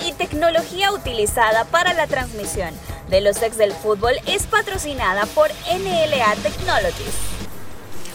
Y tecnología utilizada para la transmisión de los ex del fútbol es patrocinada por NLA Technologies.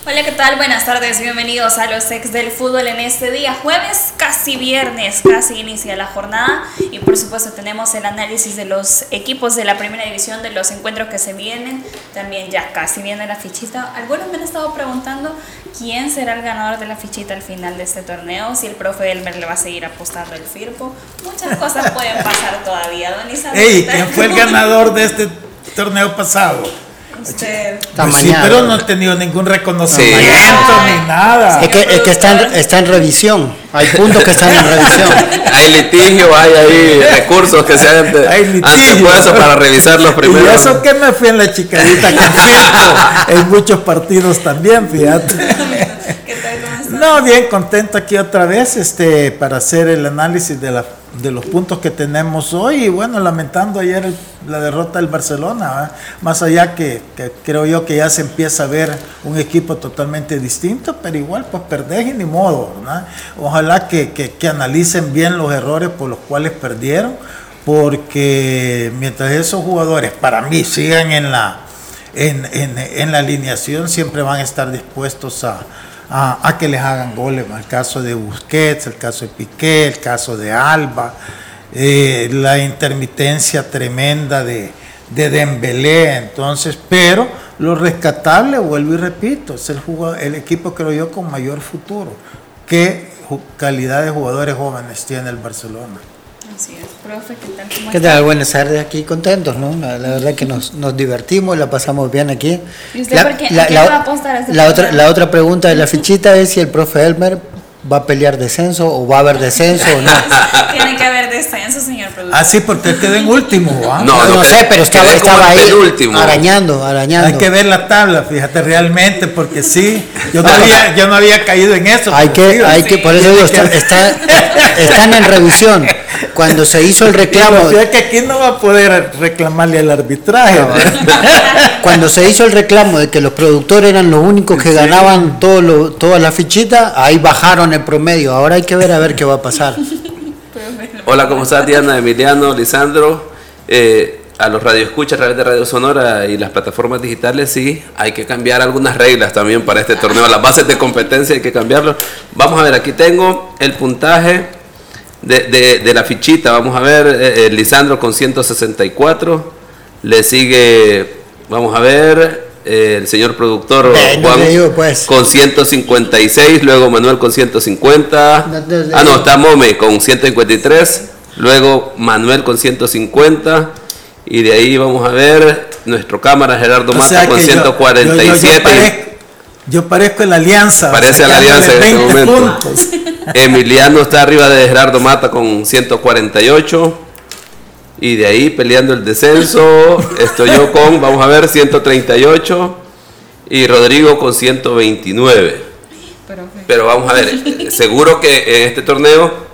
Hola, ¿qué tal? Buenas tardes, bienvenidos a los ex del fútbol en este día jueves, casi viernes, casi inicia la jornada y por supuesto tenemos el análisis de los equipos de la primera división, de los encuentros que se vienen, también ya casi viene la fichita. Algunos me han estado preguntando quién será el ganador de la fichita al final de este torneo, si el profe Elmer le va a seguir apostando el Firpo, muchas cosas pueden pasar todavía, don Isabel. Ey, ¿quién fue el ganador de este torneo pasado? Usted. Pues sí, pero no he tenido ningún reconocimiento ni nada. Es que, es que está, en, está en revisión. Hay puntos que están en revisión. hay litigio, hay ahí recursos que se han, han puesto para revisar los primeros. Y eso que me fui en la chicadita con en muchos partidos también, fíjate. No, bien contento aquí otra vez este, para hacer el análisis de, la, de los puntos que tenemos hoy. Y bueno, lamentando ayer la derrota del Barcelona, más allá que, creo yo que ya se empieza a ver un equipo totalmente distinto, pero igual pues perdés y ni modo. Ojalá que, que, analicen bien los errores por los cuales perdieron, porque mientras esos jugadores para mí sigan en la, en, en, en la alineación, siempre van a estar dispuestos a a, que les hagan goles. El caso de Busquets, el caso de Piqué, el caso de Alba, eh, la intermitencia tremenda de, de Dembélé. Entonces, pero lo rescatable, vuelvo y repito, es el, el equipo, creo yo, con mayor futuro. ¿Qué calidad de jugadores jóvenes tiene el Barcelona? Así es, profe, ¿qué tal? ¿Qué tal? Buenas tardes, aquí contentos, ¿no? La, verdad que nos, nos, divertimos, la pasamos bien aquí. ¿Y usted por qué, la, va a apostar a la otra, la otra pregunta de la fichita es si el profe Elmer va a pelear descenso o va a haber descenso o no. Tiene que haber descenso, señor productor. Ah, sí, porque quedó en último. ¿ah? No, no, sé, pero estaba, estaba ahí arañando, arañando. Hay que ver la tabla, fíjate, realmente, porque sí, yo no había, yo no había caído en eso. Hay que, hay que, por eso digo, está, están en revisión. Cuando se hizo el reclamo. Que aquí no va a poder reclamarle al arbitraje. Cuando se hizo el reclamo de que los productores eran los únicos que ganaban todo lo, todas las fichitas, ahí bajaron el promedio. Ahora hay que ver a ver qué va a pasar. Hola, ¿cómo estás, Diana, Emiliano, Lisandro? Eh, a los radioescuchas a través de Radio Sonora y las plataformas digitales, sí, hay que cambiar algunas reglas también para este torneo. Las bases de competencia hay que cambiarlo. Vamos a ver, aquí tengo el puntaje de, de, la fichita. Vamos a ver, eh, eh, Lisandro con 164. Le sigue, vamos a ver, eh, el señor productor Juan pues. con 156. Luego Manuel con 150. ah, no, está Mome con 153. Luego Manuel con 150. Y de ahí vamos a ver nuestro cámara Gerardo Mata con 147. Yo, parezco en la alianza. Parece la alianza en este momento. Emiliano está arriba de Gerardo Mata con 148. Y de ahí peleando el descenso, estoy yo con, vamos a ver, 138. Y Rodrigo con 129. Pero vamos a ver, seguro que en este torneo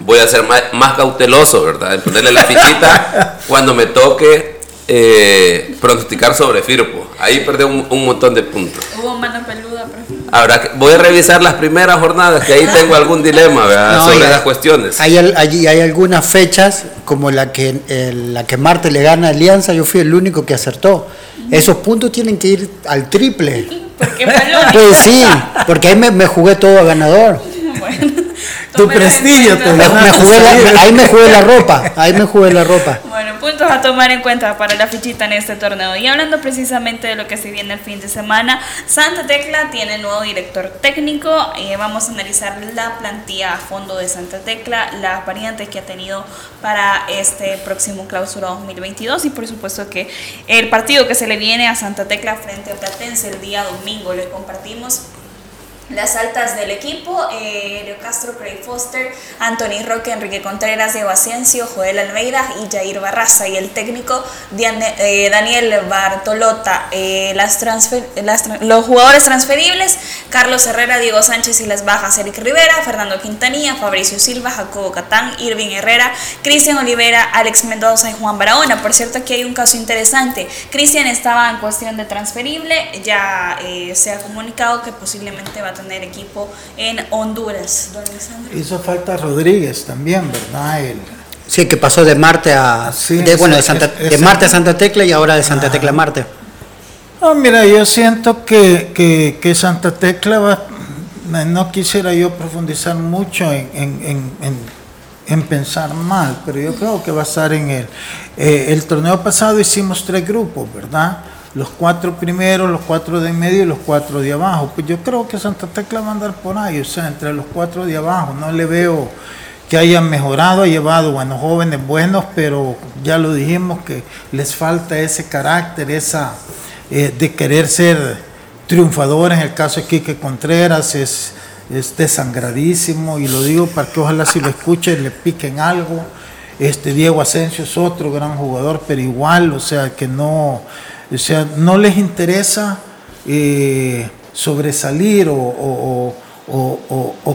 voy a ser más, cauteloso, ¿verdad? En ponerle la fichita cuando me toque eh, pronosticar sobre Firpo. Ahí perdí un, montón de puntos. Hubo mano peluda, Ahora voy a revisar las primeras jornadas, que ahí tengo algún dilema sobre las cuestiones. Hay, allí hay algunas fechas, como la que, la que Marte le gana a Alianza, yo fui el único que acertó. Esos puntos tienen que ir al triple. Pues sí, porque ahí me, me jugué todo a ganador. Bueno tu prestigio. Te me, jugué la, ahí me jugué la ropa, ahí me jugué la ropa. Bueno, puntos a tomar en cuenta para la fichita en este torneo. Y hablando precisamente de lo que se viene el fin de semana, Santa Tecla tiene nuevo director técnico. Eh, vamos a analizar la plantilla a fondo de Santa Tecla, las variantes que ha tenido para este próximo clausura 2022 y por supuesto que el partido que se le viene a Santa Tecla frente a Platense el día domingo le compartimos Las altas del equipo, eh, Leo Castro, Craig Foster, Anthony Roque, Enrique Contreras, Diego Asensio, Joel Almeida y Jair Barraza. Y el técnico eh, Daniel Bartolota. Eh, las los jugadores transferibles, Carlos Herrera, Diego Sánchez y las bajas, Eric Rivera, Fernando Quintanilla, Fabricio Silva, Jacobo Catán, Irving Herrera, Cristian Olivera, Alex Mendoza y Juan Barahona. Por cierto, aquí hay un caso interesante. Cristian estaba en cuestión de transferible, ya se ha comunicado que posiblemente va a tener equipo en Honduras. Hizo falta Rodríguez también, ¿verdad? El, sí, que pasó de Marte a de, bueno, de, Santa, de Marte a Santa Tecla y ahora de Santa Tecla a Marte. No, mira, yo siento que, que, que, Santa Tecla va, no quisiera yo profundizar mucho en, en, en, en, pensar mal, pero yo creo que va a estar en el, eh, el torneo pasado hicimos tres grupos, ¿verdad? Los cuatro primeros, los cuatro de medio y los cuatro de abajo. Pues yo creo que Santa Tecla va a andar por ahí, o sea, entre los cuatro de abajo. No le veo que hayan mejorado, ha llevado buenos jóvenes buenos, pero ya lo dijimos que les falta ese carácter, esa eh, de querer ser triunfadores. En el caso de Quique Contreras es, es desangradísimo y lo digo para que ojalá si lo escuchen le piquen algo. Este Diego Asensio es otro gran jugador, pero igual, o sea, que no o sea, no les interesa eh, sobresalir o,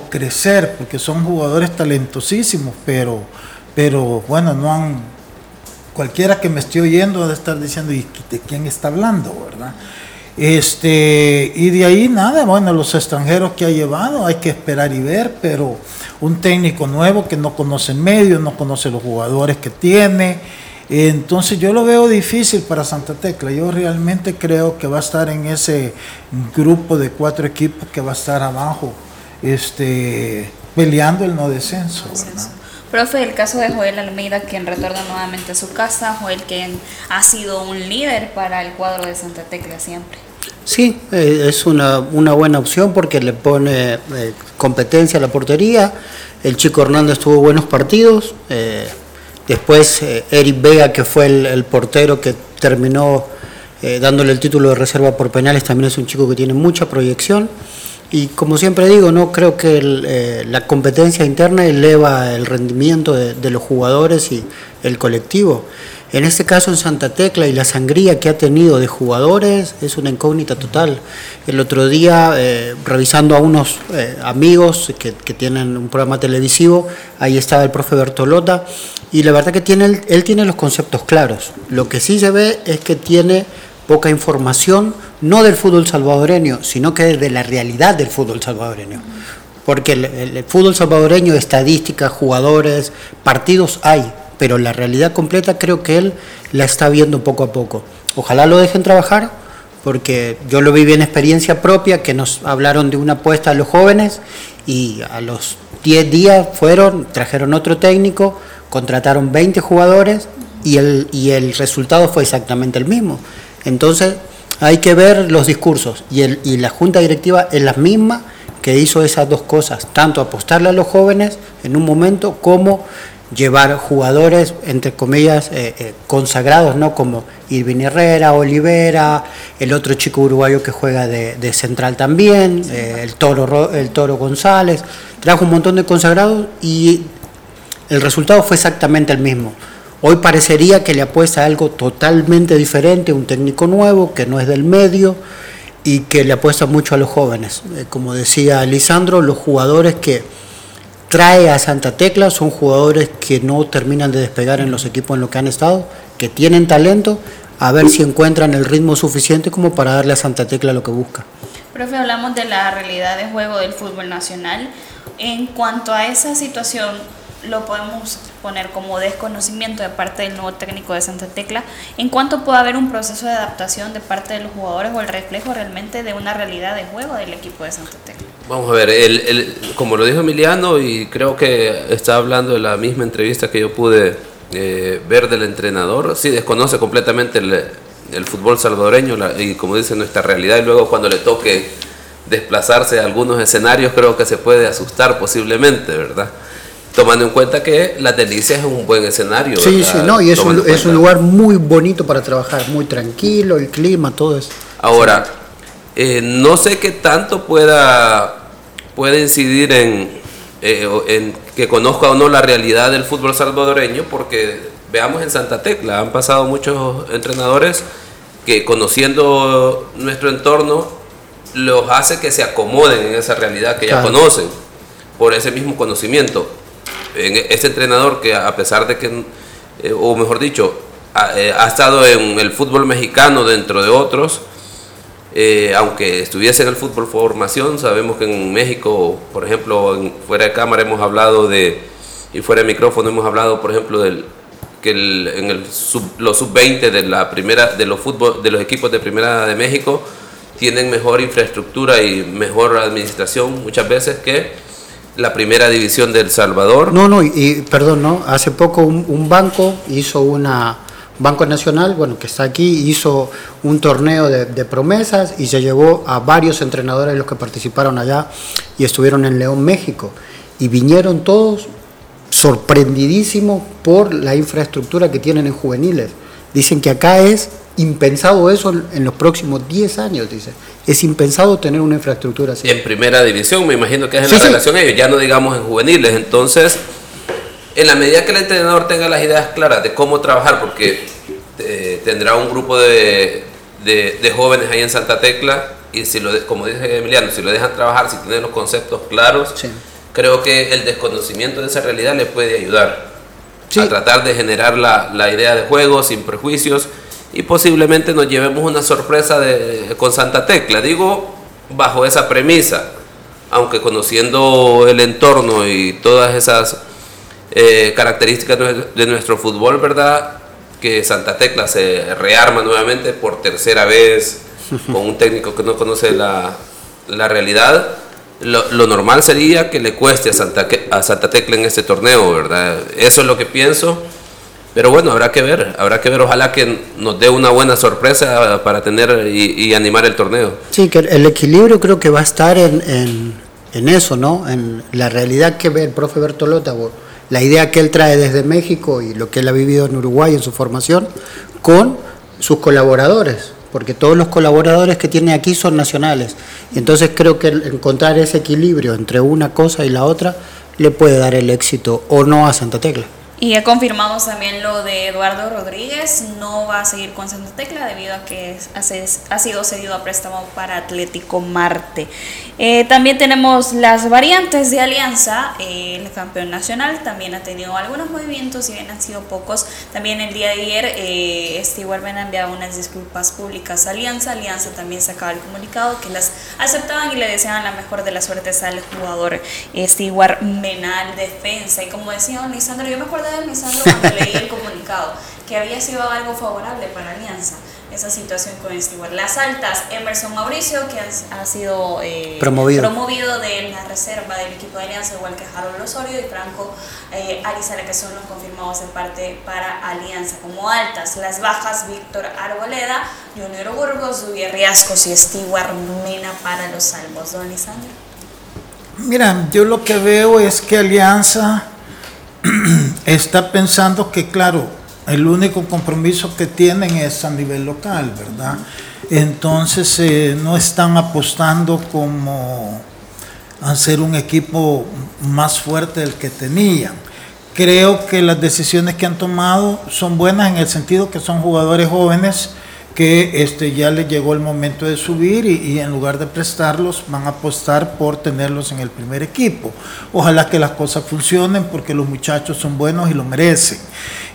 crecer, porque son jugadores talentosísimos, pero, pero bueno, no han, cualquiera que me esté oyendo de estar diciendo, ¿y de quién está hablando, verdad? Este, y de ahí nada, bueno, los extranjeros que ha llevado, hay que esperar y ver, pero un técnico nuevo que no conoce el medio, no conoce los jugadores que tiene, entonces yo lo veo difícil para Santa Tecla. Yo realmente creo que va a estar en ese grupo de cuatro equipos que va a estar abajo, este, peleando el no descenso. Profe, el caso de Joel Almeida, quien retorna nuevamente a su casa, Joel, quien ha sido un líder para el cuadro de Santa Tecla siempre. Sí, eh, es una, buena opción porque le pone eh, competencia a la portería. El chico Hernández tuvo buenos partidos. Eh, Después eh, Eric Vega, que fue el, portero que terminó eh, dándole el título de reserva por penales, también es un chico que tiene mucha proyección. Y como siempre digo, no creo que eh, la competencia interna eleva el rendimiento de, los jugadores y el colectivo. En este caso en Santa Tecla y la sangría que ha tenido de jugadores es una incógnita total. El otro día, revisando a unos amigos que, que, tienen un programa televisivo, ahí estaba el profe Bertolota y la verdad que tiene, él, tiene los conceptos claros. Lo que sí se ve es que tiene poca información, no del fútbol salvadoreño, sino que de la realidad del fútbol salvadoreño. Porque el, fútbol salvadoreño, estadísticas, jugadores, partidos hay, pero la realidad completa creo que él la está viendo poco a poco. Ojalá lo dejen trabajar, porque yo lo viví en experiencia propia, que nos hablaron de una apuesta a los jóvenes y a los 10 días fueron, trajeron otro técnico, contrataron 20 jugadores y el, y el resultado fue exactamente el mismo. Entonces hay que ver los discursos y, el, y la junta directiva es la misma que hizo esas dos cosas, tanto apostarle a los jóvenes en un momento como llevar jugadores, entre comillas, eh, eh, consagrados, ¿no? Como Irving Herrera, Olivera, el otro chico uruguayo que juega de, central también, eh, el, toro, el Toro González, trajo un montón de consagrados y el resultado fue exactamente el mismo. Hoy parecería que le apuesta a algo totalmente diferente, un técnico nuevo que no es del medio y que le apuesta mucho a los jóvenes. Como decía Lisandro, los jugadores que trae a Santa Tecla son jugadores que no terminan de despegar en los equipos en los que han estado, que tienen talento, a ver si encuentran el ritmo suficiente como para darle a Santa Tecla lo que busca. Profe, hablamos de la realidad de juego del fútbol nacional. En cuanto a esa situación, lo podemos poner como desconocimiento de parte del nuevo técnico de Santa Tecla, en cuanto puede haber un proceso de adaptación de parte de los jugadores o el reflejo realmente de una realidad de juego del equipo de Santa Tecla. Vamos a ver, el, como lo dijo Emiliano, y creo que está hablando de la misma entrevista que yo pude eh, ver del entrenador, sí desconoce completamente el, fútbol salvadoreño y como dice nuestra realidad, y luego cuando le toque desplazarse a algunos escenarios, creo que se puede asustar posiblemente, ¿verdad? Tomando en cuenta que La Delicia es un buen escenario. Sí, sí, no, y es un, es un, lugar muy bonito para trabajar, muy tranquilo, el clima, todo eso. Ahora, eh, no sé qué tanto pueda puede incidir en, eh, en que conozca o no la realidad del fútbol salvadoreño, porque veamos en Santa Tecla, han pasado muchos entrenadores que conociendo nuestro entorno los hace que se acomoden en esa realidad que ya conocen, por ese mismo conocimiento. Este entrenador que a pesar de que, eh, o mejor dicho, eh, ha, estado en el fútbol mexicano dentro de otros, eh, aunque estuviese en el fútbol formación, sabemos que en México, por ejemplo, fuera de cámara hemos hablado de, y fuera de micrófono hemos hablado, por ejemplo, del que en el los sub-20 de la primera de los fútbol de los equipos de primera de México tienen mejor infraestructura y mejor administración muchas veces que la primera división del Salvador. No, no, y, perdón, no, hace poco un banco hizo una Banco Nacional, bueno, que está aquí, hizo un torneo de, promesas y se llevó a varios entrenadores los que participaron allá y estuvieron en León, México. Y vinieron todos sorprendidísimos por la infraestructura que tienen en juveniles. Dicen que acá es impensado eso en los próximos 10 años, dice. Es impensado tener una infraestructura así. En primera división, me imagino que es en la relación ellos, ya no digamos en juveniles. Entonces, en la medida que el entrenador tenga las ideas claras de cómo trabajar, porque eh, tendrá un grupo de, de, jóvenes ahí en Santa Tecla, y si lo, como dice Emiliano, si lo dejan trabajar, si tienen los conceptos claros, creo que el desconocimiento de esa realidad le puede ayudar a tratar de generar la, la, idea de juego sin prejuicios y posiblemente nos llevemos una sorpresa de, con Santa Tecla. Digo, bajo esa premisa, aunque conociendo el entorno y todas esas eh, características de nuestro fútbol, ¿verdad? Que Santa Tecla se rearma nuevamente por tercera vez con un técnico que no conoce la, la realidad. Lo, lo, normal sería que le cueste a Santa, a Santa Tecla en este torneo, ¿verdad? Eso es lo que pienso. Pero bueno, habrá que ver, habrá que ver, ojalá que nos dé una buena sorpresa para tener y, animar el torneo. Sí, que el equilibrio creo que va a estar en, en, en eso, ¿no? En la realidad que ve el profe Bertolota la idea que él trae desde México y lo que él ha vivido en Uruguay en su formación con sus colaboradores, porque todos los colaboradores que tiene aquí son nacionales. Y entonces creo que encontrar ese equilibrio entre una cosa y la otra le puede dar el éxito o no a Santa Tecla. Y confirmamos también lo de Eduardo Rodríguez, no va a seguir con Santa Tecla debido a que ha sido cedido a préstamo para Atlético Marte. Eh, también tenemos las variantes de Alianza, el campeón nacional también ha tenido algunos movimientos, si bien han sido pocos. También el día de ayer eh, Stewart Ben ha enviado unas disculpas públicas a Alianza, Alianza también sacaba el comunicado que las aceptaban y le deseaban la mejor de las suertes al jugador Stewart Menal defensa. Y como decía Lisandro, yo me acuerdo de cuando leí el comunicado, que había sido algo favorable para Alianza esa situación con Stewart. Las altas, Emerson Mauricio, que ha, sido eh, promovido. promovido de la reserva del equipo de Alianza, igual que Harold Osorio y Franco eh, Arizara, que son los confirmados en parte para Alianza. Como altas, las bajas, Víctor Arboleda, Junior Burgos, Duvier Riascos y Stewart Mena para los salvos. Don Lisandro. Mira, yo lo que veo es que Alianza está pensando que, claro, el único compromiso que tienen es a nivel local, ¿verdad? Entonces eh, no están apostando como a ser un equipo más fuerte del que tenían. Creo que las decisiones que han tomado son buenas en el sentido que son jugadores jóvenes que este, ya les llegó el momento de subir y, en lugar de prestarlos van a apostar por tenerlos en el primer equipo. Ojalá que las cosas funcionen porque los muchachos son buenos y lo merecen.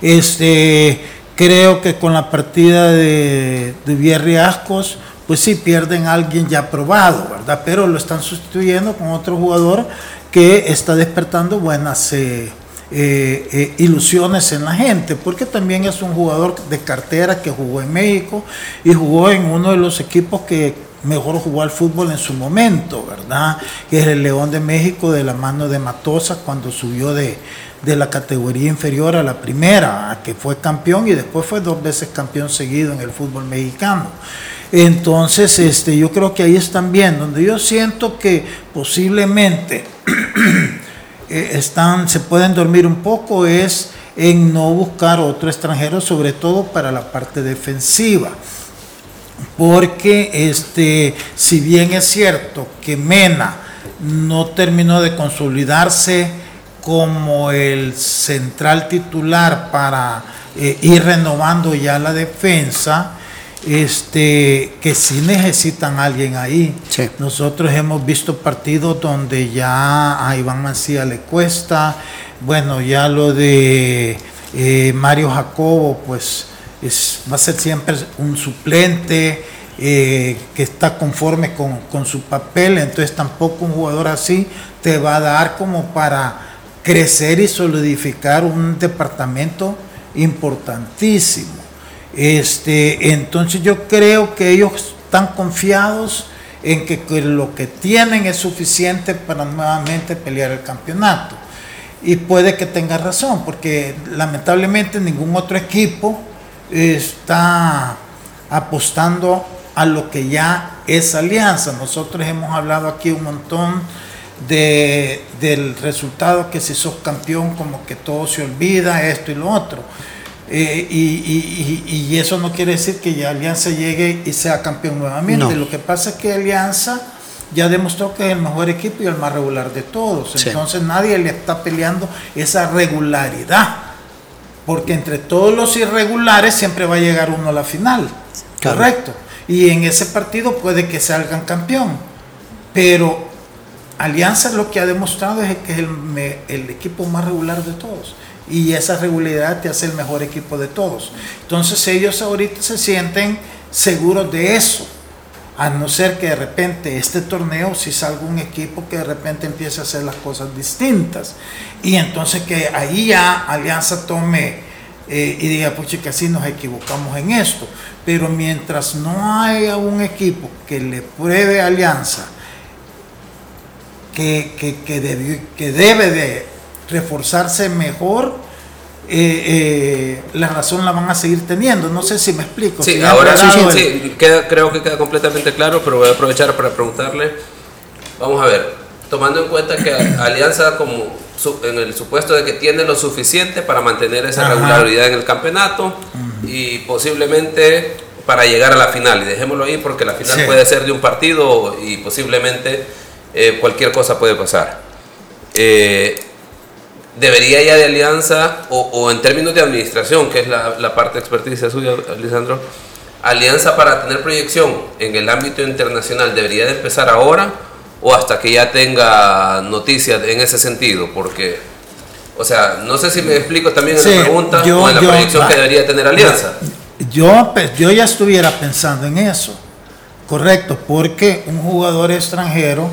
Este, creo que con la partida de, de Vierri Ascos, pues sí pierden a alguien ya probado, ¿verdad? Pero lo están sustituyendo con otro jugador que está despertando buenas... Eh, eh, eh, ilusiones en la gente, porque también es un jugador de cartera que jugó en México y jugó en uno de los equipos que mejor jugó al fútbol en su momento, ¿verdad? Que es el León de México de la mano de Matosa cuando subió de, de la categoría inferior a la primera, que fue campeón y después fue dos veces campeón seguido en el fútbol mexicano. Entonces, este, yo creo que ahí están bien, donde yo siento que posiblemente Eh, están, se pueden dormir un poco es en no buscar otro extranjero, sobre todo para la parte defensiva. Porque este, si bien es cierto que Mena no terminó de consolidarse como el central titular para eh, ir renovando ya la defensa, este, que sí necesitan alguien ahí. Nosotros hemos visto partidos donde ya a Iván Mancía le cuesta, bueno, ya lo de eh, Mario Jacobo, pues es, va a ser siempre un suplente eh, que está conforme con, con su papel, entonces tampoco un jugador así te va a dar como para crecer y solidificar un departamento importantísimo. Este, entonces yo creo que ellos están confiados en que, lo que tienen es suficiente para nuevamente pelear el campeonato. Y puede que tenga razón, porque lamentablemente ningún otro equipo está apostando a lo que ya es alianza. Nosotros hemos hablado aquí un montón de, del resultado que si sos campeón como que todo se olvida, esto y lo otro. Eh, y, eso no quiere decir que ya Alianza llegue y sea campeón nuevamente. Lo que pasa es que Alianza ya demostró que es el mejor equipo y el más regular de todos. Entonces nadie le está peleando esa regularidad. Porque entre todos los irregulares siempre va a llegar uno a la final. Correcto. Y en ese partido puede que salgan campeón. Pero Alianza lo que ha demostrado es que es el, el equipo más regular de todos y esa regularidad te hace el mejor equipo de todos. Entonces ellos ahorita se sienten seguros de eso, a no ser que de repente este torneo si salga un equipo que de repente empiece a hacer las cosas distintas y entonces que ahí ya Alianza tome eh, y diga, pues que así nos equivocamos en esto. Pero mientras no haya un equipo que le pruebe Alianza que, que, que, que debe de reforzarse mejor, eh, eh, la razón la van a seguir teniendo. No sé si me explico. Sí, ahora sí, sí, creo que queda completamente claro, pero voy a aprovechar para preguntarle. Vamos a ver, tomando en cuenta que Alianza, como en el supuesto de que tiene lo suficiente para mantener esa regularidad en el campeonato y posiblemente para llegar a la final. Y dejémoslo ahí porque la final puede ser de un partido y posiblemente eh, cualquier cosa puede pasar. Eh, debería ya de alianza, o, en términos de administración, que es la, parte de experticia suya, Lisandro, alianza para tener proyección en el ámbito internacional, ¿debería de empezar ahora o hasta que ya tenga noticias en ese sentido? Porque, o sea, no sé si me explico también en la pregunta o en la proyección que debería tener alianza. Yo, yo ya estuviera pensando en eso, correcto, porque un jugador extranjero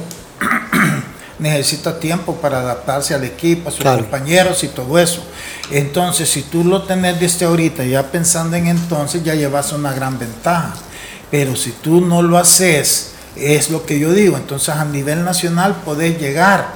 necesita tiempo para adaptarse al equipo, a sus compañeros y todo eso. Entonces, si tú lo tenés desde ahorita, ya pensando en entonces, ya llevas una gran ventaja. Pero si tú no lo haces, es lo que yo digo, entonces a nivel nacional podés llegar,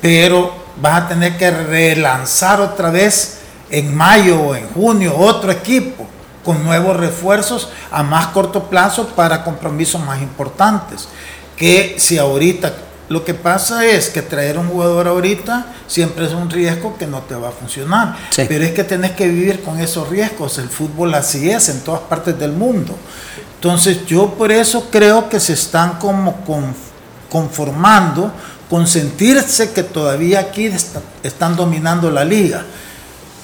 pero vas a tener que relanzar otra vez en mayo o en junio otro equipo con nuevos refuerzos a más corto plazo para compromisos más importantes. Que si ahorita lo que pasa es que traer un jugador ahorita siempre es un riesgo que no te va a funcionar. Pero es que tenés que vivir con esos riesgos. El fútbol así es en todas partes del mundo. Entonces yo por eso creo que se están como conformando con sentirse que todavía aquí están dominando la liga.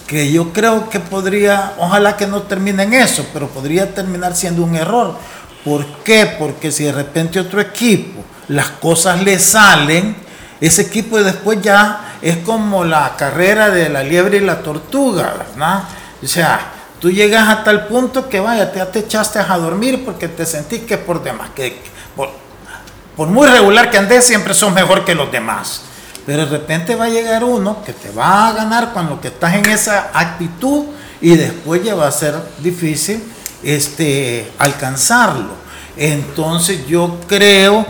Que yo creo que podría, ojalá que no termine en eso, pero podría terminar siendo un error. ¿Por qué? Porque si de repente otro equipo las cosas le salen, ese equipo después ya es como la carrera de la liebre y la tortuga, ¿verdad? O sea, tú llegas a tal punto que vaya, te, te echaste a dormir porque te sentís que por demás, que por, muy regular que andes, siempre son mejor que los demás. Pero de repente va a llegar uno que te va a ganar cuando que estás en esa actitud y después ya va a ser difícil este, alcanzarlo. Entonces yo creo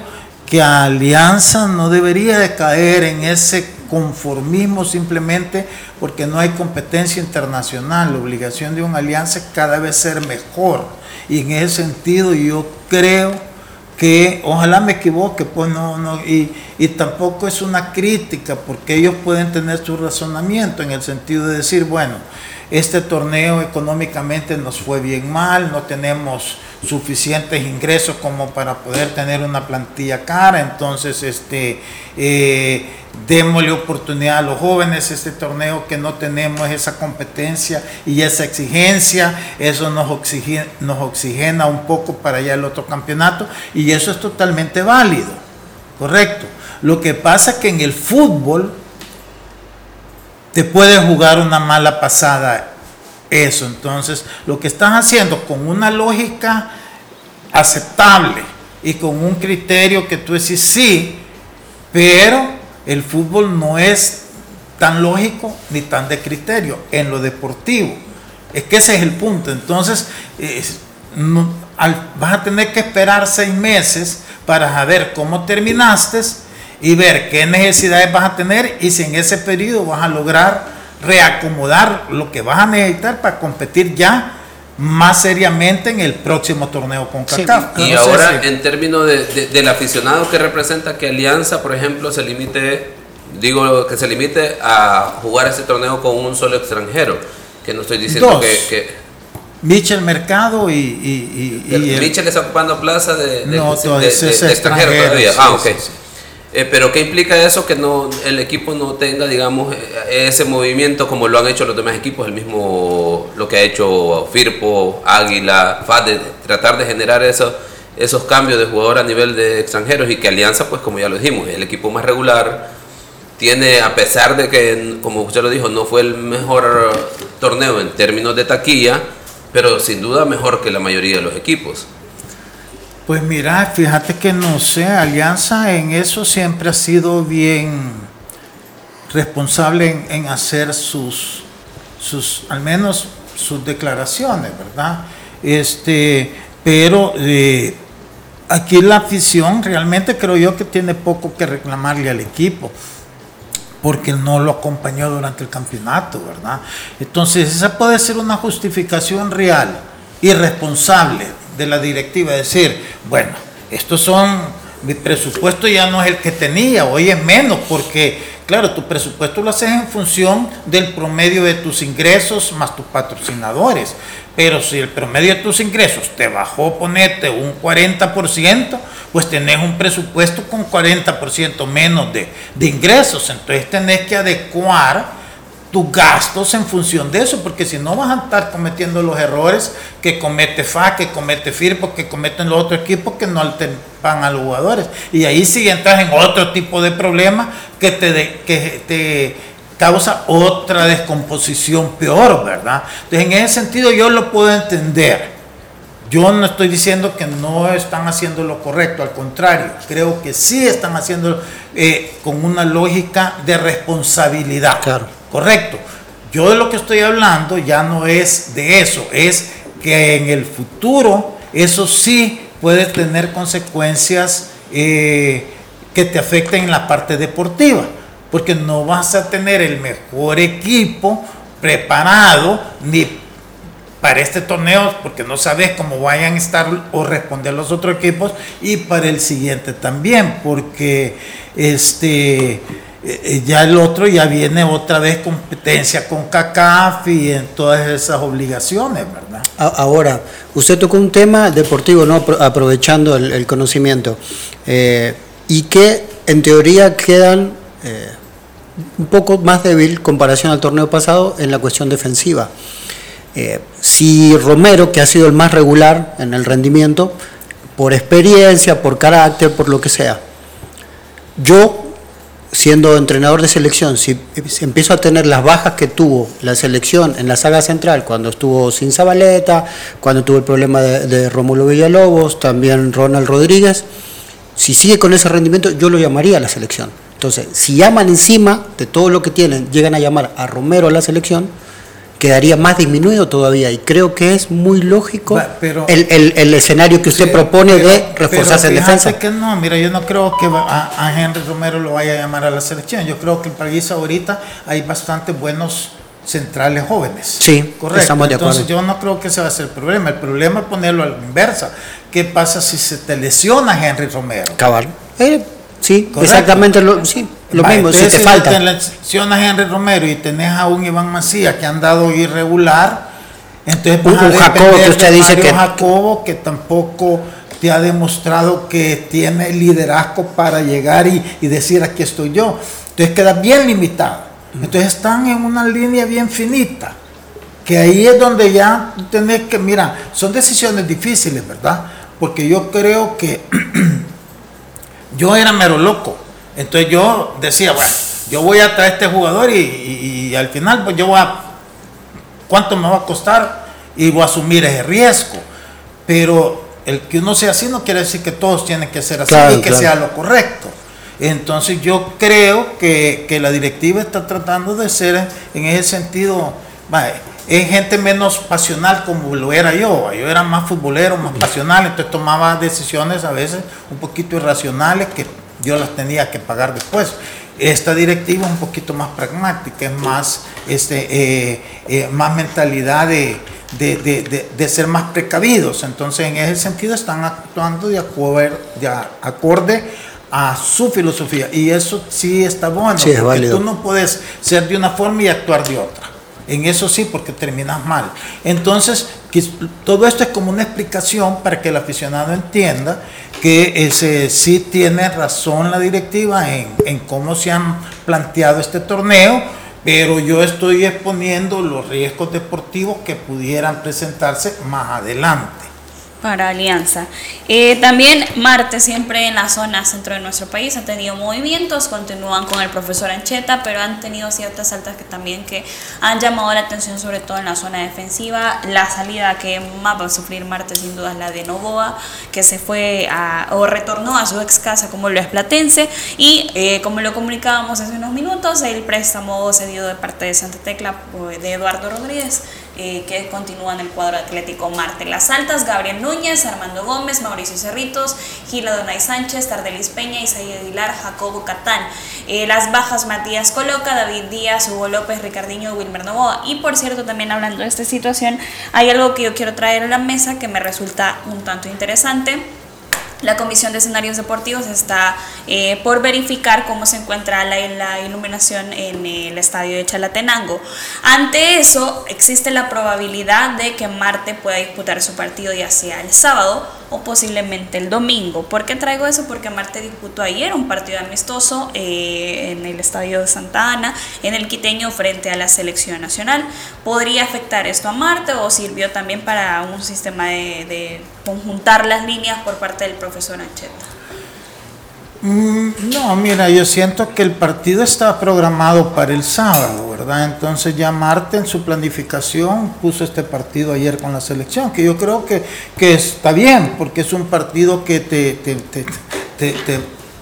que Alianza no debería de caer en ese conformismo simplemente porque no hay competencia internacional. La obligación de una alianza es cada vez ser mejor. Y en ese sentido yo creo que, ojalá me equivoque, pues no, no, y, y tampoco es una crítica, porque ellos pueden tener su razonamiento en el sentido de decir, bueno, este torneo económicamente nos fue bien mal, no tenemos suficientes ingresos como para poder tener una plantilla cara, entonces este eh, démosle oportunidad a los jóvenes este torneo que no tenemos esa competencia y esa exigencia, eso nos oxigena, un poco para allá el otro campeonato y eso es totalmente válido, correcto. Lo que pasa es que en el fútbol te puede jugar una mala pasada eso. Entonces, lo que están haciendo con una lógica aceptable y con un criterio que tú decís sí, pero el fútbol no es tan lógico ni tan de criterio en lo deportivo. Es que ese es el punto. Entonces, vas a tener que esperar seis meses para saber cómo terminaste y ver qué necesidades vas a tener y si en ese periodo vas a lograr reacomodar lo que vas a necesitar para competir ya más seriamente en el próximo torneo con CACAF. Y ahora, en términos de, del aficionado que representa que Alianza, por ejemplo, se limite, digo que se limite a jugar ese torneo con un solo extranjero, que no estoy diciendo que, que Michel Mercado y, y, y, Michel está ocupando plaza de, de, no, de, extranjero, todavía. ah, ok. Eh, pero ¿qué implica eso? Que no el equipo no tenga, digamos, eh, ese movimiento como lo han hecho los demás equipos, el mismo lo que ha hecho Firpo, Águila, FAD, tratar de generar eso, esos cambios de jugador a nivel de extranjeros y que Alianza, pues como ya lo dijimos, el equipo más regular, tiene, a pesar de que, como usted lo dijo, no fue el mejor torneo en términos de taquilla, pero sin duda mejor que la mayoría de los equipos. Pues mira, fíjate que no sé, Alianza en eso siempre ha sido bien responsable en, hacer sus, sus, al menos sus declaraciones, ¿verdad? Este, pero eh, aquí la afición realmente creo yo que tiene poco que reclamarle al equipo porque no lo acompañó durante el campeonato, ¿verdad? Entonces, esa puede ser una justificación real y responsable de la directiva, decir, bueno, estos son, mi presupuesto ya no es el que tenía, hoy es menos, porque claro, tu presupuesto lo haces en función del promedio de tus ingresos más tus patrocinadores, pero si el promedio de tus ingresos te bajó, ponete un 40%, pues tenés un presupuesto con 40% menos de, de ingresos, entonces tenés que adecuar tus gastos en función de eso, porque si no vas a estar cometiendo los errores que comete FA, que comete FIRPO, que cometen los otros equipos que no van a los jugadores. Y ahí sí entras en otro tipo de problema que te, que te causa otra descomposición peor, ¿verdad? Entonces en ese sentido yo lo puedo entender. Yo no estoy diciendo que no están haciendo lo correcto, al contrario, creo que sí están haciendo eh, con una lógica de responsabilidad. Claro Correcto. Yo de lo que estoy hablando ya no es de eso, es que en el futuro eso sí puede tener consecuencias eh, que te afecten en la parte deportiva, porque no vas a tener el mejor equipo preparado ni para este torneo, porque no sabes cómo vayan a estar o responder los otros equipos, y para el siguiente también, porque este eh, eh, ya el otro ya viene otra vez competencia con CACAF y en todas esas obligaciones, ¿verdad? Ahora, usted tocó un tema deportivo, ¿no? aprovechando el, conocimiento, eh, y que en teoría quedan un poco más débil comparación al torneo pasado en la cuestión defensiva. Si Romero, que ha sido el más regular en el rendimiento, por experiencia, por carácter, por lo que sea, yo siendo entrenador de selección, si, empiezo a tener las bajas que tuvo la selección en la saga central, cuando estuvo sin Zabaleta, cuando tuvo el problema de, de Rómulo Villalobos, también Ronald Rodríguez, si sigue con ese rendimiento, yo lo llamaría a la selección. Entonces, si llaman encima de todo lo que tienen, llegan a llamar a Romero a la selección, quedaría más disminuido todavía y creo que es muy lógico el, escenario que usted propone de reforzarse en defensa. que no, mira, yo no creo que a, Henry Romero lo vaya a llamar a la selección. Yo creo que en el país ahorita hay bastante buenos centrales jóvenes. Sí, correcto. Estamos de acuerdo. Entonces yo no creo que ese va a ser el problema. El problema es ponerlo a la inversa. ¿Qué pasa si se te lesiona Henry Romero? Cabal. Eh, sí, exactamente lo, sí. Lo mismo, si te falta. Si a Henry Romero y tenés a un Iván Macías que han dado irregular, Entonces, un, Jacobo que usted dice que Jacobo que tampoco te ha demostrado que tiene liderazgo para llegar y, y decir aquí estoy yo. Entonces queda bien limitado. Entonces están en una línea bien finita, que ahí es donde ya tenés que, mira, son decisiones difíciles, ¿verdad? Porque yo creo que yo era mero loco. Entonces yo decía, bueno, yo voy a traer este jugador y, al final pues yo voy a, ¿cuánto me va a costar? Y voy a asumir ese riesgo. Pero el que uno sea así no quiere decir que todos tienen que ser así y que sea lo correcto. Entonces yo creo que, la directiva está tratando de ser en ese sentido, es gente menos pasional como lo era yo. Yo era más futbolero, más pasional, entonces tomaba decisiones a veces un poquito irracionales que yo las tenía que pagar después. Esta directiva es un poquito más pragmática, es más, este, eh, eh, más mentalidad de, de, ser más precavidos. Entonces, en ese sentido, están actuando de, acuerdo, de acorde a su filosofía. Y eso sí está bueno, porque tú no puedes ser de una forma y actuar de otra. En eso sí, porque terminas mal. Entonces, todo esto es como una explicación para que el aficionado entienda que ese, sí tiene razón la directiva en, en cómo se han planteado este torneo, pero yo estoy exponiendo los riesgos deportivos que pudieran presentarse más adelante para Alianza. Eh, también Marte, siempre en la zona centro de nuestro país, ha tenido movimientos, continúan con el profesor Ancheta, pero han tenido ciertas altas que también que han llamado la atención, sobre todo en la zona defensiva. La salida que más va a sufrir Marte, sin duda, es la de Novoa, que se fue a, o retornó a su ex casa como lo es Platense. Y eh, como lo comunicábamos hace unos minutos, el préstamo cedido de parte de Santa Tecla de Eduardo Rodríguez eh, que continúan el cuadro atlético Marte. Las altas, Gabriel Núñez, Armando Gómez, Mauricio Cerritos, Gila Donay Sánchez, Tardelis Peña, Isaías Aguilar, Jacobo Catán. Eh, las bajas, Matías Coloca, David Díaz, Hugo López, Ricardiño, Wilmer Novoa. Y por cierto, también hablando de esta situación, hay algo que yo quiero traer a la mesa que me resulta un tanto interesante la Comisión de Escenarios Deportivos está eh, por verificar cómo se encuentra la, iluminación en el estadio de Chalatenango. Ante eso, existe la probabilidad de que Marte pueda disputar su partido ya sea el sábado o posiblemente el domingo. ¿Por qué traigo eso? Porque Marte disputó ayer un partido amistoso eh, en el estadio de Santa Ana, en el quiteño frente a la selección nacional. ¿Podría afectar esto a Marte o sirvió también para un sistema de conjuntar las líneas por parte del profesor Ancheta? Mm, no, mira, yo siento que el partido está programado para el sábado, ¿verdad? Entonces ya Marte en su planificación puso este partido ayer con la selección, que yo creo que, que está bien, porque es un partido que te, te, te,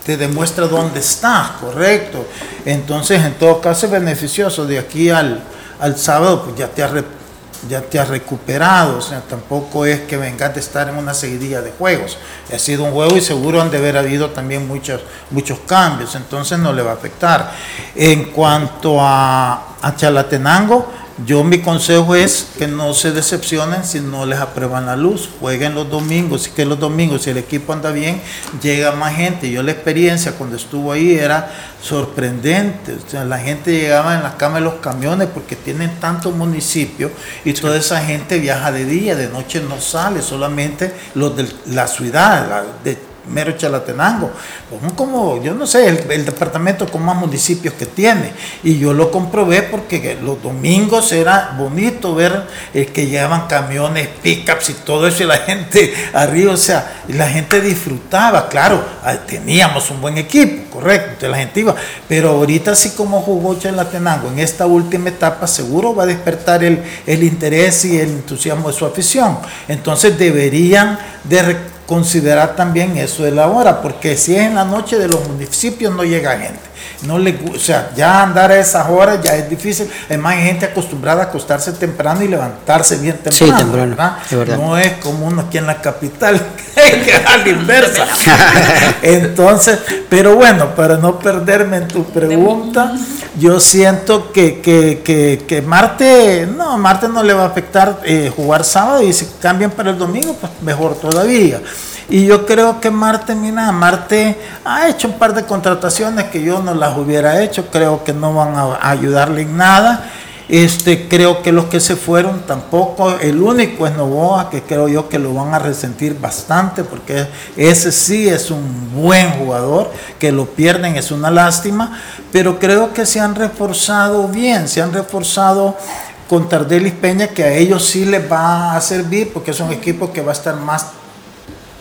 te demuestra dónde estás, correcto. Entonces, en todo caso es beneficioso. De aquí al, al sábado, pues ya te has ya te has recuperado, o sea, tampoco es que vengas de estar en una seguidilla de juegos. Ha sido un juego y seguro han de haber habido también muchos, muchos cambios, entonces no le va a afectar. En cuanto a, a Chalatenango, yo mi consejo es que no se decepcionen si no les aprueban la luz, jueguen los domingos, y que los domingos si el equipo anda bien, llega más gente. Yo la experiencia cuando estuvo ahí era sorprendente, o sea, la gente llegaba en las camas de los camiones porque tienen tantos municipios y toda esa gente viaja de día, de noche no sale, solamente los de la ciudad, la, de mero Chalatenango, como, yo no sé, el, departamento con más municipios que tiene. Y yo lo comprobé porque los domingos era bonito ver eh, que llevaban camiones, pickups y todo eso, y la gente arriba, o sea, la gente disfrutaba, claro, ah, teníamos un buen equipo, correcto, la gente iba, pero ahorita así como jugó Chalatenango en esta última etapa, seguro va a despertar el, el interés y el entusiasmo de su afición. Entonces deberían de considerar también eso de la hora, porque si es en la noche de los municipios no llega gente. No le, o sea, ya andar a esas horas ya es difícil. Además hay gente acostumbrada a acostarse temprano y levantarse bien temprano. No es como uno aquí en la capital, que es a la inversa. Entonces, pero bueno, para no perderme en tu pregunta, yo siento que, que, que, Marte, no, Marte no le va a afectar eh, jugar sábado y si cambian para el domingo, pues mejor todavía. Y yo creo que Marte, mira, Marte ha hecho un par de contrataciones que yo no las hubiera hecho, creo que no van a ayudarle en nada. Este, creo que los que se fueron tampoco, el único es Novoa, que creo yo que lo van a resentir bastante, porque ese sí es un buen jugador, que lo pierden es una lástima, pero creo que se han reforzado bien, se han reforzado con Tardelis Peña, que a ellos sí les va a servir, porque es un equipo que va a estar más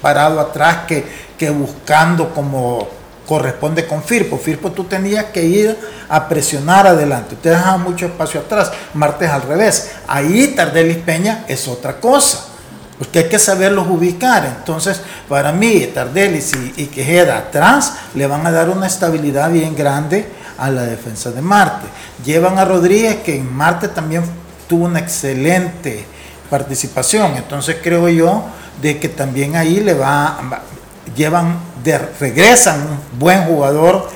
parado atrás que, que buscando como corresponde con Firpo. Firpo tú tenías que ir a presionar adelante. Usted dejaba mucho espacio atrás. Martes al revés. Ahí Tardelis Peña es otra cosa. Porque hay que saberlos ubicar. Entonces, para mí, Tardelis y, y Quejeda atrás le van a dar una estabilidad bien grande a la defensa de Marte. Llevan a Rodríguez, que en Marte también tuvo una excelente participación. Entonces, creo yo de que también ahí le va, llevan de, regresan un buen jugador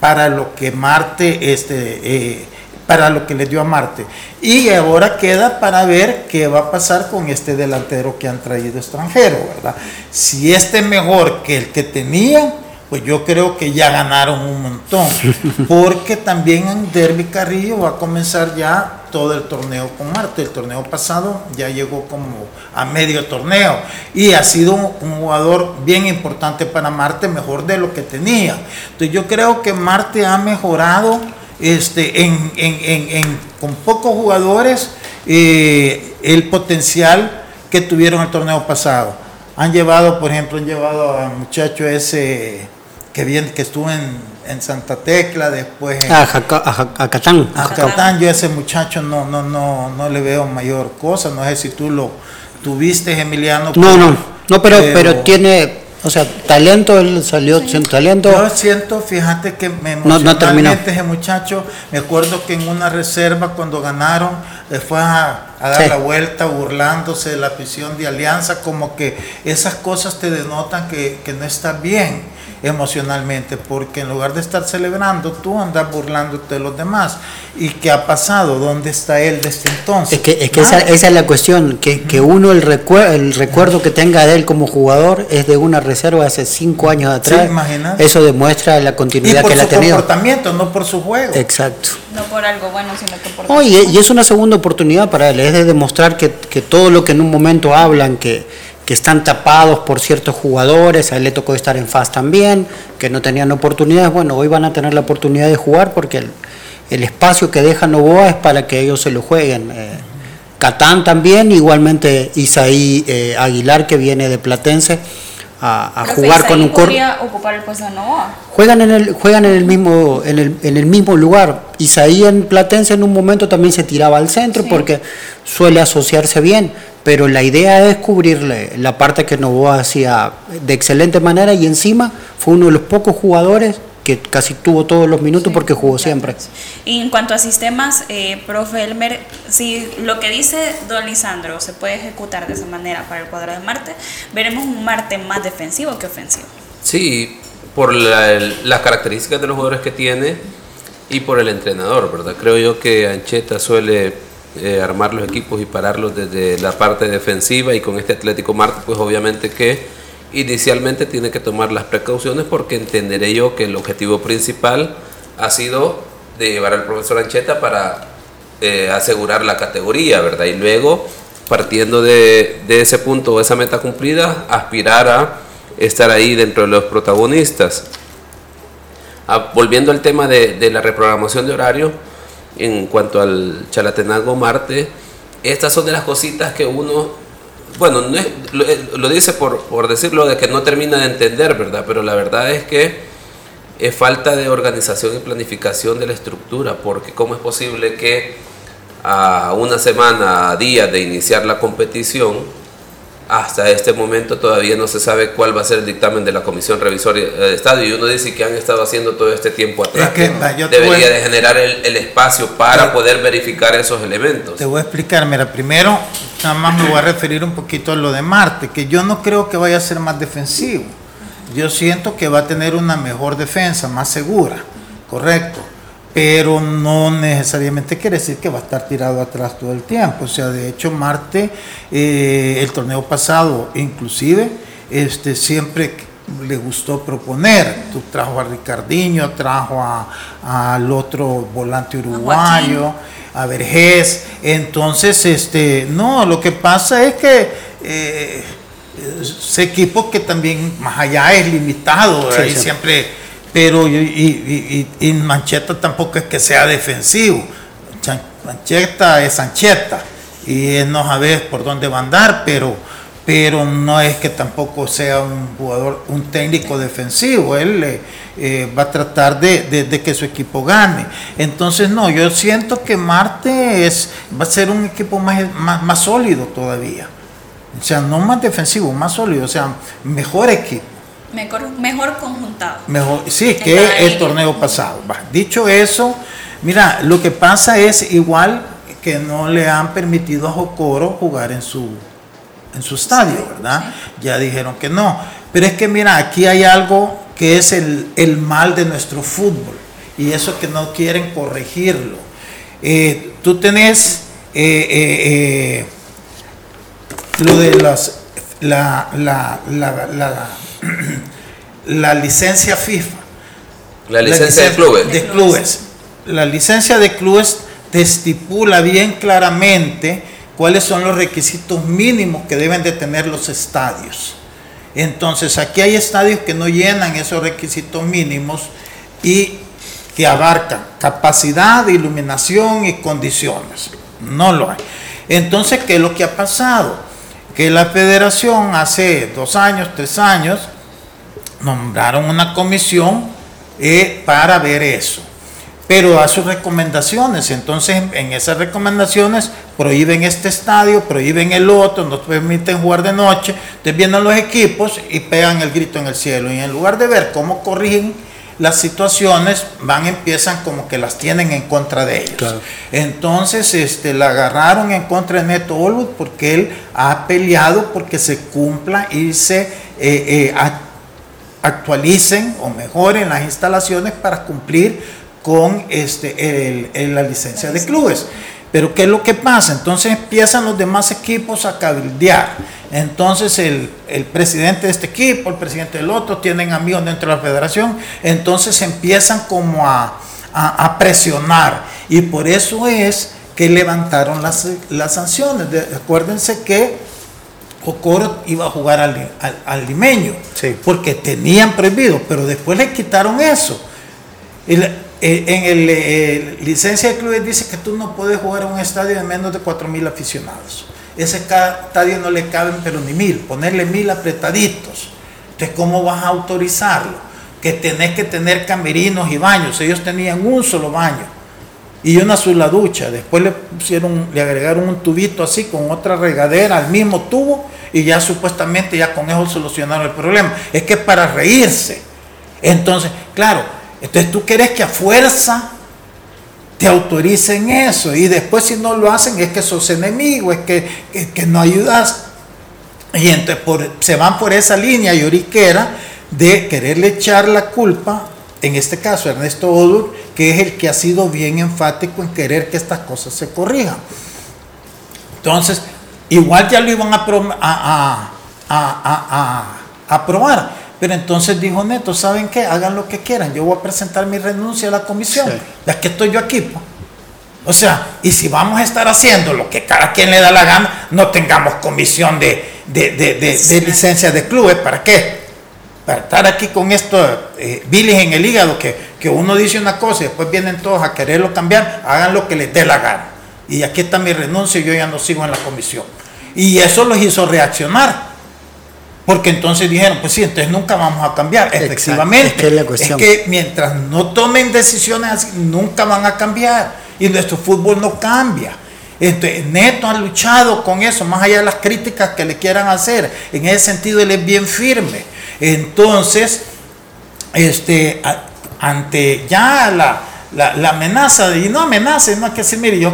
para lo que Marte, este, eh, para lo que le dio a Marte. Y ahora queda para ver qué va a pasar con este delantero que han traído extranjero, ¿verdad? Si este es mejor que el que tenía, pues yo creo que ya ganaron un montón. Porque también en Derby Carrillo va a comenzar ya todo el torneo con Marte. El torneo pasado ya llegó como a medio torneo y ha sido un jugador bien importante para Marte, mejor de lo que tenía. Entonces yo creo que Marte ha mejorado este, en, en, con pocos jugadores eh, el potencial que tuvieron el torneo pasado. Han llevado, por ejemplo, han llevado al muchacho ese que bien que estuvo en, en Santa Tecla, después en, a, a, Catán. A Catán, yo a ese muchacho no, no, no, no le veo mayor cosa, no sé si tú lo tuviste, Emiliano. No, no, no, pero, pero, tiene, o sea, talento, él salió sin talento. Yo siento, fíjate que me emocionalmente ese muchacho, me acuerdo que en una reserva cuando ganaron, le fue a, dar la vuelta burlándose de la afición de Alianza, como que esas cosas te denotan que, que no está bien emocionalmente, porque en lugar de estar celebrando, tú andas burlándote de los demás. ¿Y qué ha pasado? ¿Dónde está él desde entonces? Es que, es que esa, esa, es la cuestión, que, que uno el, recuer el recuerdo que tenga de él como jugador es de una reserva hace cinco años atrás. Eso demuestra la continuidad que él ha tenido. por su comportamiento, no por su juego. Exacto. No por algo bueno, sino que por... Oh, y, y, es una segunda oportunidad para él, es de demostrar que, que todo lo que en un momento hablan, que que están tapados por ciertos jugadores, a él le tocó estar en FAS también, que no tenían oportunidades, bueno, hoy van a tener la oportunidad de jugar porque el, espacio que deja Novoa es para que ellos se lo jueguen. Eh, Catán también, igualmente Isaí eh, Aguilar que viene de Platense a, jugar con un corte. ocupar el puesto de Novoa? Juegan en el, juegan en el mismo, en el, en el mismo lugar. Isaí en Platense en un momento también se tiraba al centro porque suele asociarse bien pero la idea es cubrirle la parte que Novoa hacía de excelente manera y encima fue uno de los pocos jugadores que casi tuvo todos los minutos porque jugó siempre. Y en cuanto a sistemas, eh, profe Elmer, si lo que dice don Lisandro se puede ejecutar de esa manera para el cuadro de Marte, veremos un Marte más defensivo que ofensivo. Sí, por las características de los jugadores que tiene y por el entrenador, ¿verdad? Creo yo que Ancheta suele eh, armar los equipos y pararlos desde la parte defensiva y con este Atlético Marte pues obviamente que inicialmente tiene que tomar las precauciones porque entenderé yo que el objetivo principal ha sido de llevar al profesor Ancheta para eh, asegurar la categoría, ¿verdad? Y luego, partiendo de, ese punto o esa meta cumplida, aspirar a estar ahí dentro de los protagonistas. Ah, volviendo al tema de, de la reprogramación de horario, en cuanto al Chalatenango Marte, estas son de las cositas que uno, bueno, no lo, dice por, por, decirlo de que no termina de entender, ¿verdad? Pero la verdad es que es falta de organización y planificación de la estructura, porque ¿cómo es posible que a una semana, a días de iniciar la competición, hasta este momento todavía no se sabe cuál va a ser el dictamen de la Comisión Revisoria de Estado y uno dice que han estado haciendo todo este tiempo atrás. que, debería de generar el, espacio para poder verificar esos elementos. Te voy a explicar, mira, primero nada más me voy a referir un poquito a lo de Marte, que yo no creo que vaya a ser más defensivo. Yo siento que va a tener una mejor defensa, más segura, correcto pero no necesariamente quiere decir que va a estar tirado atrás todo el tiempo. O sea, de hecho, Marte, eh, el torneo pasado, inclusive, este, siempre le gustó proponer. Tú trajo a Ricardiño, trajo al otro volante uruguayo. a Vergés. Entonces, este, no, lo que pasa es que eh, ese equipo que también más allá es limitado, ahí siempre, pero y, y, Mancheta tampoco es que sea defensivo. Mancheta es Sancheta y él no sabe por dónde va a andar, pero pero no es que tampoco sea un jugador, un técnico defensivo, él eh, eh, va a tratar de, que su equipo gane. Entonces, no, yo siento que Marte es, va a ser un equipo más, más, sólido todavía. O sea, no más defensivo, más sólido, o sea, mejor equipo. Mejor, mejor conjuntado. Mejor, sí, que el torneo pasado. Dicho eso, mira, lo que pasa es igual que no le han permitido a Jocoro jugar en su en su estadio, ¿verdad? Ya dijeron que no. Pero es que mira, aquí hay algo que es el, mal de nuestro fútbol y eso que no quieren corregirlo. Eh, tú tenés eh, eh, lo de las, la, la, la, la, licencia FIFA. La licencia, de clubes. De clubes. La licencia de clubes te estipula bien claramente cuáles son los requisitos mínimos que deben de tener los estadios. Entonces, aquí hay estadios que no llenan esos requisitos mínimos y que abarcan capacidad, iluminación y condiciones. No lo hay. Entonces, ¿qué es lo que ha pasado? Que la federación hace dos años, tres años, nombraron una comisión eh, para ver eso pero a sus recomendaciones. Entonces, en esas recomendaciones prohíben este estadio, prohíben el otro, no permiten jugar de noche. Entonces vienen los equipos y pegan el grito en el cielo. Y en lugar de ver cómo corrigen las situaciones, van, empiezan como que las tienen en contra de ellos. Entonces, este, la agarraron en contra de Neto Olwood porque él ha peleado porque se cumpla y se eh, eh, actualicen o mejoren las instalaciones para cumplir con este, el, la licencia de clubes. Pero ¿qué es lo que pasa? Entonces empiezan los demás equipos a cabildear. Entonces el, presidente de este equipo, el presidente del otro, tienen amigos dentro de la federación. Entonces empiezan como a, presionar. Y por eso es que levantaron las, las sanciones. acuérdense que Jocoro iba a jugar al, al, limeño. Porque tenían prohibido, pero después le quitaron eso. Eh, en el eh, licencia de clubes dice que tú no puedes jugar en un estadio de menos de 4.000 aficionados. Ese estadio no le caben pero ni mil, ponerle mil apretaditos. Entonces, ¿cómo vas a autorizarlo? Que tenés que tener camerinos y baños. Ellos tenían un solo baño y una sola ducha. Después le pusieron, le agregaron un tubito así con otra regadera al mismo tubo y ya supuestamente ya con eso solucionaron el problema. Es que para reírse. Entonces, claro, entonces tú quieres que a fuerza te autoricen eso y después si no lo hacen es que sos enemigo, es que, no ayudas. Y entonces se van por esa línea lloriquera de quererle echar la culpa, en este caso Ernesto Odur, que es el que ha sido bien enfático en querer que estas cosas se corrijan. Entonces, igual ya lo iban a, a, a, a aprobar pero entonces dijo Neto, ¿saben qué? Hagan lo que quieran, yo voy a presentar mi renuncia a la comisión. Ya que estoy yo aquí. Pues. O sea, y si vamos a estar haciendo lo que cada quien le da la gana, no tengamos comisión de, de, licencia de clubes, ¿para qué? Para estar aquí con esto, eh, bilis en el hígado, que, que uno dice una cosa y después vienen todos a quererlo cambiar, hagan lo que les dé la gana. Y aquí está mi renuncia y yo ya no sigo en la comisión. Y eso los hizo reaccionar. Porque entonces dijeron, pues sí, entonces nunca vamos a cambiar. Efectivamente. Es que, mientras no tomen decisiones así, nunca van a cambiar. Y nuestro fútbol no cambia. Entonces, Neto ha luchado con eso, más allá de las críticas que le quieran hacer. En ese sentido, él es bien firme. Entonces, este, ante ya la, la, amenaza, y no amenaza, no que decir, mire, yo,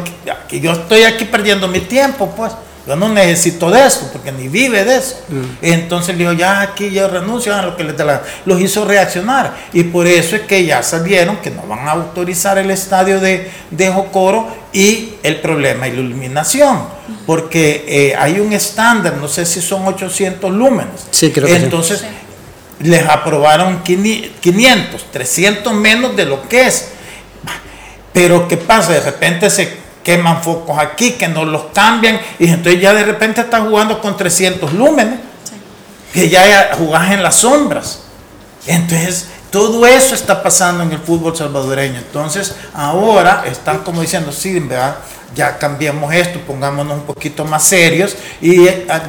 yo estoy aquí perdiendo mi tiempo, pues. Yo no necesito de eso, porque ni vive de eso. Mm. Entonces le dijo, ya aquí ya renuncian a lo que les da la... Los hizo reaccionar. Y por eso es que ya salieron que no van a autorizar el estadio de, de Jocoro y el problema es la iluminación. Porque eh, hay un estándar, no sé si son 800 lúmenes. Sí, creo que Entonces les aprobaron 500, 300 menos de lo que es. Pero ¿qué pasa? De repente se queman focos aquí, que no los cambian, y entonces ya de repente estás jugando con 300 lúmenes, que ya jugás en las sombras. Entonces, todo eso está pasando en el fútbol salvadoreño. Entonces, ahora están como diciendo, sí, ¿verdad? ya cambiemos esto, pongámonos un poquito más serios, y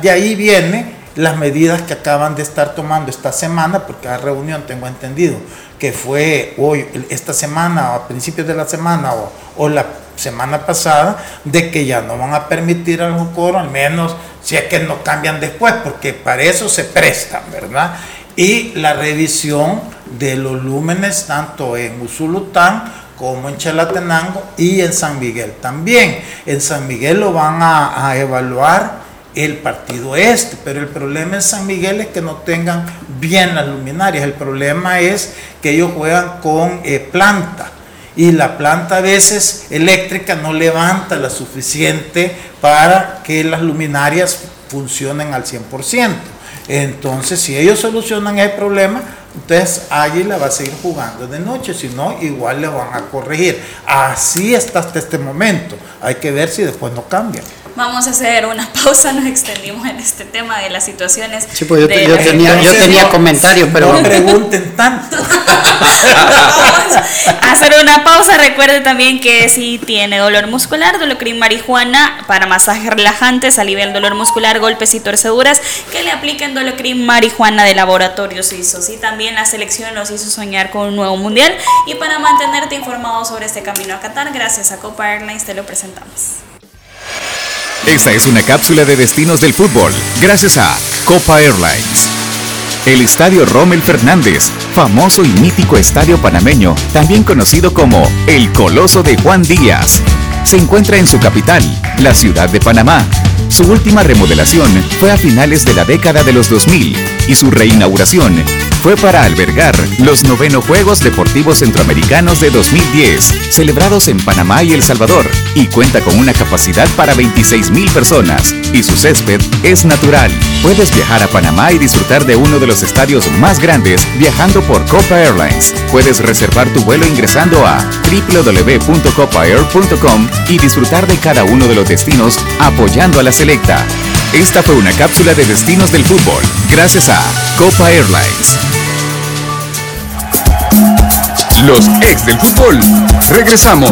de ahí viene las medidas que acaban de estar tomando esta semana, porque la reunión tengo entendido que fue hoy, esta semana, o a principios de la semana, o, o la semana pasada, de que ya no van a permitir al Jocoro, al menos si es que no cambian después, porque para eso se prestan, ¿verdad? Y la revisión de los lúmenes, tanto en Usulután como en Chalatenango y en San Miguel también. En San Miguel lo van a, a evaluar el partido este, pero el problema en San Miguel es que no tengan bien las luminarias, el problema es que ellos juegan con eh, planta y la planta a veces eléctrica no levanta la suficiente para que las luminarias funcionen al 100%. Entonces, si ellos solucionan el problema, entonces Águila va a seguir jugando de noche, si no, igual le van a corregir. Así está hasta este momento. Hay que ver si después no cambia. Vamos a hacer una pausa, nos extendimos en este tema de las situaciones. Sí, pues yo, tenía, yo tenía comentarios, pero... No pregunten tanto. Vamos a hacer una pausa. Recuerde también que si tiene dolor muscular, Dolocrin marihuana para masajes relajantes, alivia el dolor muscular, golpes y torceduras, que le apliquen Dolocrin marihuana de laboratorio suizos. Y también la selección nos hizo soñar con un nuevo mundial. Y para mantenerte informado sobre este camino a Qatar, gracias a Copa Airlines te lo presentamos. Esta es una cápsula de destinos del fútbol, gracias a Copa Airlines. El Estadio Rommel Fernández, famoso y mítico estadio panameño, también conocido como el Coloso de Juan Díaz, se encuentra en su capital, la ciudad de Panamá. Su última remodelación fue a finales de la década de los 2000 y su reinauguración fue para albergar los noveno Juegos Deportivos Centroamericanos de 2010, celebrados en Panamá y El Salvador, y cuenta con una capacidad para 26 mil personas, y su césped es natural. Puedes viajar a Panamá y disfrutar de uno de los estadios más grandes viajando por Copa Airlines. Puedes reservar tu vuelo ingresando a www.copaair.com y disfrutar de cada uno de los destinos apoyando a la selecta. Esta fue una cápsula de destinos del fútbol, gracias a Copa Airlines. Los ex del fútbol. Regresamos.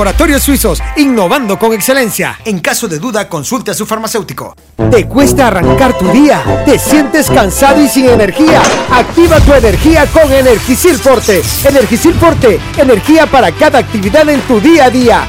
Laboratorios Suizos, innovando con excelencia. En caso de duda, consulte a su farmacéutico. ¿Te cuesta arrancar tu día? ¿Te sientes cansado y sin energía? Activa tu energía con Energisil Forte. Energisil Forte, energía para cada actividad en tu día a día.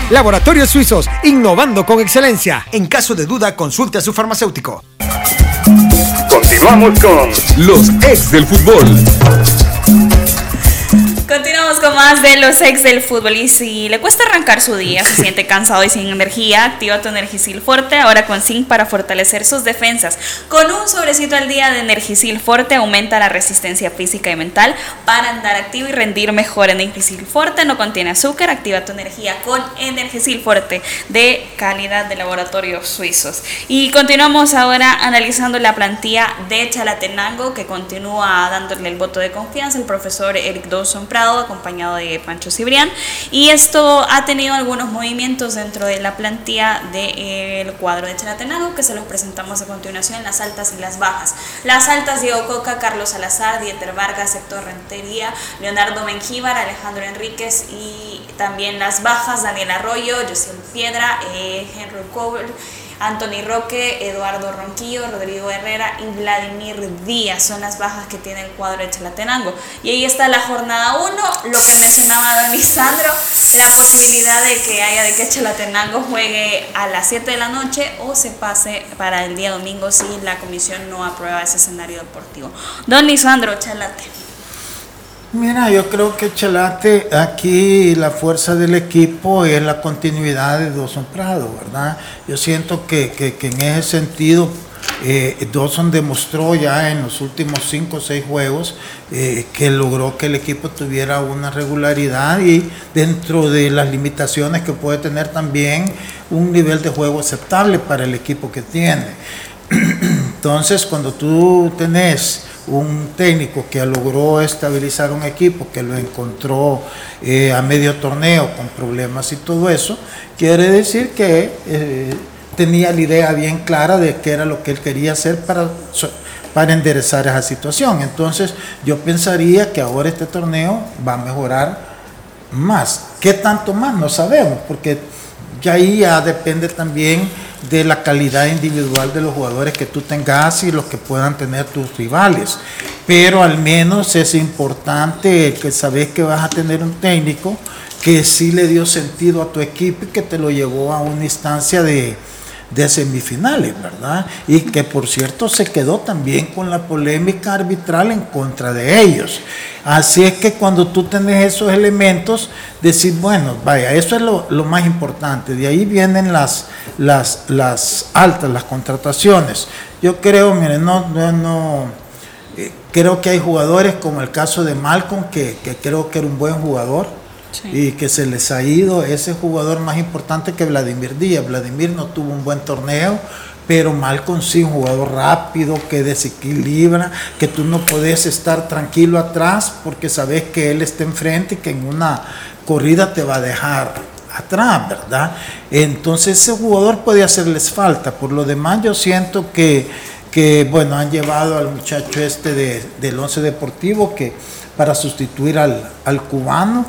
Laboratorios Suizos, innovando con excelencia. En caso de duda, consulte a su farmacéutico. Continuamos con los ex del fútbol. Continuamos con más de los ex del fútbol y si le cuesta arrancar su día, se siente cansado y sin energía, activa tu Energisil Forte ahora con zinc para fortalecer sus defensas. Con un sobrecito al día de Energisil Forte aumenta la resistencia física y mental para andar activo y rendir mejor. Energisil Forte no contiene azúcar, activa tu energía con Energisil Forte de calidad de laboratorios suizos. Y continuamos ahora analizando la plantilla de Chalatenango que continúa dándole el voto de confianza el profesor Eric Dawson Prado acompañado de Pancho Cibrián y esto ha tenido algunos movimientos dentro de la plantilla del cuadro de Chalatenango que se los presentamos a continuación las altas y las bajas. Las altas Diego Coca, Carlos Salazar, Dieter Vargas, Héctor Rentería, Leonardo Mengíbar, Alejandro Enríquez y también las bajas Daniel Arroyo, José Piedra, eh, Henry Cole Anthony Roque, Eduardo Ronquillo, Rodrigo Herrera y Vladimir Díaz son las bajas que tiene el cuadro de Chalatenango. Y ahí está la jornada 1, lo que mencionaba don Lisandro, la posibilidad de que haya de que Chalatenango juegue a las 7 de la noche o se pase para el día domingo si la comisión no aprueba ese escenario deportivo. Don Lisandro, Chalate. Mira, yo creo que Chalate, aquí la fuerza del equipo es la continuidad de Dawson Prado, ¿verdad? Yo siento que, en ese sentido eh, Dawson demostró ya en los últimos cinco o seis juegos eh, que logró que el equipo tuviera una regularidad y dentro de las limitaciones que puede tener también un nivel de juego aceptable para el equipo que tiene. Entonces, cuando tú tenés un técnico que logró estabilizar un equipo, que lo encontró eh, a medio torneo con problemas y todo eso, quiere decir que eh, tenía la idea bien clara de qué era lo que él quería hacer para, para enderezar esa situación. Entonces yo pensaría que ahora este torneo va a mejorar más. ¿Qué tanto más? No sabemos, porque ya ahí ya depende también de la calidad individual de los jugadores que tú tengas y los que puedan tener tus rivales. Pero al menos es importante que sabes que vas a tener un técnico que sí le dio sentido a tu equipo y que te lo llevó a una instancia de, de semifinales, ¿verdad? Y que por cierto se quedó también con la polémica arbitral en contra de ellos. Así es que cuando tú tenés esos elementos, decís, bueno, vaya, eso es lo, más importante. De ahí vienen las, las, las altas, las contrataciones. Yo creo, miren, no, no, no eh, creo que hay jugadores como el caso de Malcolm, que, que creo que era un buen jugador y que se les ha ido ese jugador más importante que Vladimir Díaz. Vladimir no tuvo un buen torneo, pero Malcolm sí, un jugador rápido, que desequilibra, que tú no puedes estar tranquilo atrás porque sabes que él está enfrente y que en una corrida te va a dejar atrás, ¿verdad? Entonces ese jugador puede hacerles falta. Por lo demás yo siento que, que bueno, han llevado al muchacho este de, del Once Deportivo que para sustituir al, al cubano.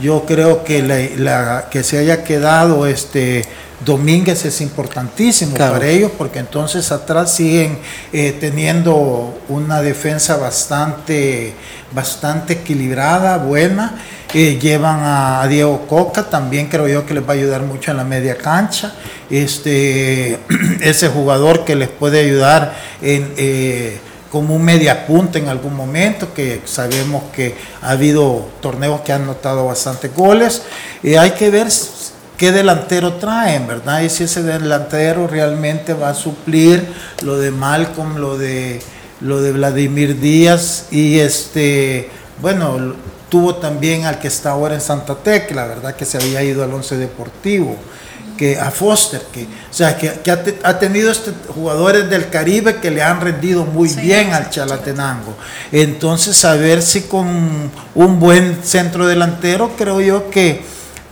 Yo creo que, la, que se haya quedado este Domínguez es importantísimo para ellos porque entonces atrás siguen eh, teniendo una defensa bastante, bastante equilibrada, buena. Eh, llevan a, Diego Coca, también creo yo que les va a ayudar mucho en la media cancha. Este, ese jugador que les puede ayudar en... Eh, como un media punta en algún momento, que sabemos que ha habido torneos que han notado bastantes goles. y hay que ver qué delantero traen, ¿verdad? Y si ese delantero realmente va a suplir lo de Malcolm, lo de, lo de Vladimir Díaz y este, bueno, tuvo también al que está ahora en Santa Tecla, ¿verdad? Que se había ido al Once Deportivo que a Foster, que, o sea, que, ha, tenido este, jugadores del Caribe que le han rendido muy bien al Chalatenango. Entonces, a ver si con un buen centro delantero, creo yo que,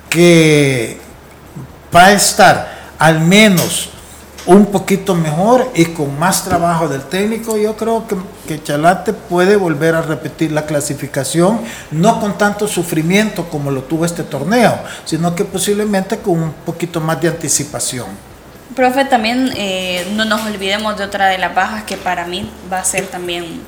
que va a estar al menos un poquito mejor y con más trabajo del técnico, yo creo que, que, Chalate puede volver a repetir la clasificación, no con tanto sufrimiento como lo tuvo este torneo, sino que posiblemente con un poquito más de anticipación. Profe, también eh, no nos olvidemos de otra de las bajas que para mí va a ser también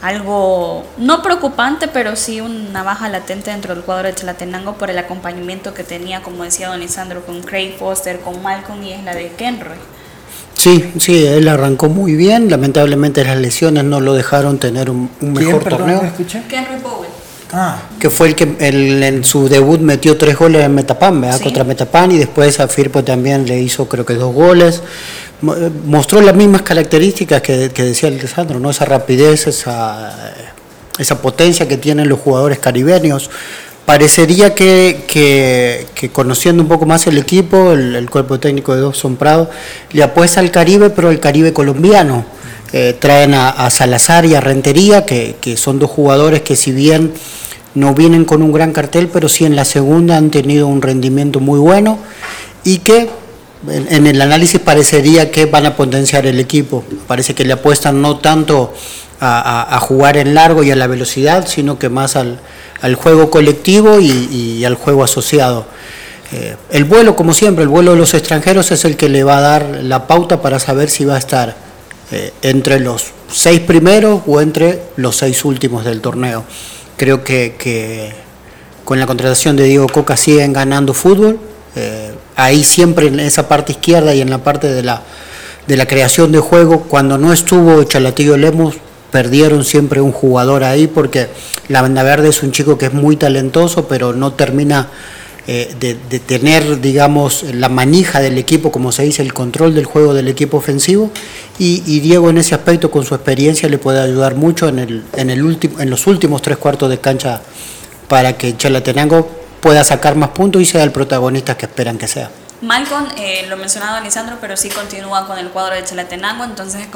algo no preocupante, pero sí una baja latente dentro del cuadro de Chalatenango por el acompañamiento que tenía, como decía don Isandro, con Craig Foster, con Malcolm y es la de Kenroy. Sí, sí, él arrancó muy bien. Lamentablemente las lesiones no lo dejaron tener un, mejor torneo. Kenry Powell. Ah. Que fue el que en su debut metió tres goles en Metapan, Contra Metapan y después a Firpo también le hizo creo que dos goles. Eh, mostró las mismas características que, decía Alessandro, ¿no? Esa rapidez, esa, esa potencia que tienen los jugadores caribeños parecería que, que, conociendo un poco más el equipo, el, cuerpo técnico de Dobson Prado, le apuesta al Caribe, pero al Caribe colombiano. Eh, traen a, Salazar y a Rentería, que, que, son dos jugadores que si bien no vienen con un gran cartel, pero sí en la segunda han tenido un rendimiento muy bueno y que en, el análisis parecería que van a potenciar el equipo. Parece que le apuestan no tanto a, jugar en largo y a la velocidad, sino que más al, juego colectivo y, al juego asociado. Eh, el vuelo, como siempre, el vuelo de los extranjeros es el que le va a dar la pauta para saber si va a estar eh, entre los seis primeros o entre los seis últimos del torneo. Creo que, con la contratación de Diego Coca siguen ganando fútbol. Eh, ahí siempre en esa parte izquierda y en la parte de la, de la creación de juego, cuando no estuvo Chalatillo Lemos, perdieron siempre un jugador ahí porque la banda verde es un chico que es muy talentoso, pero no termina eh, de, tener, digamos, la manija del equipo, como se dice, el control del juego del equipo ofensivo. Y, Diego en ese aspecto, con su experiencia, le puede ayudar mucho en, el, en, el en los últimos tres cuartos de cancha para que Chalatenango pueda sacar más puntos y sea el protagonista que esperan que sea. Malcolm, eh, lo mencionado Lisandro, pero sí continúa con el cuadro de Chalatenango, entonces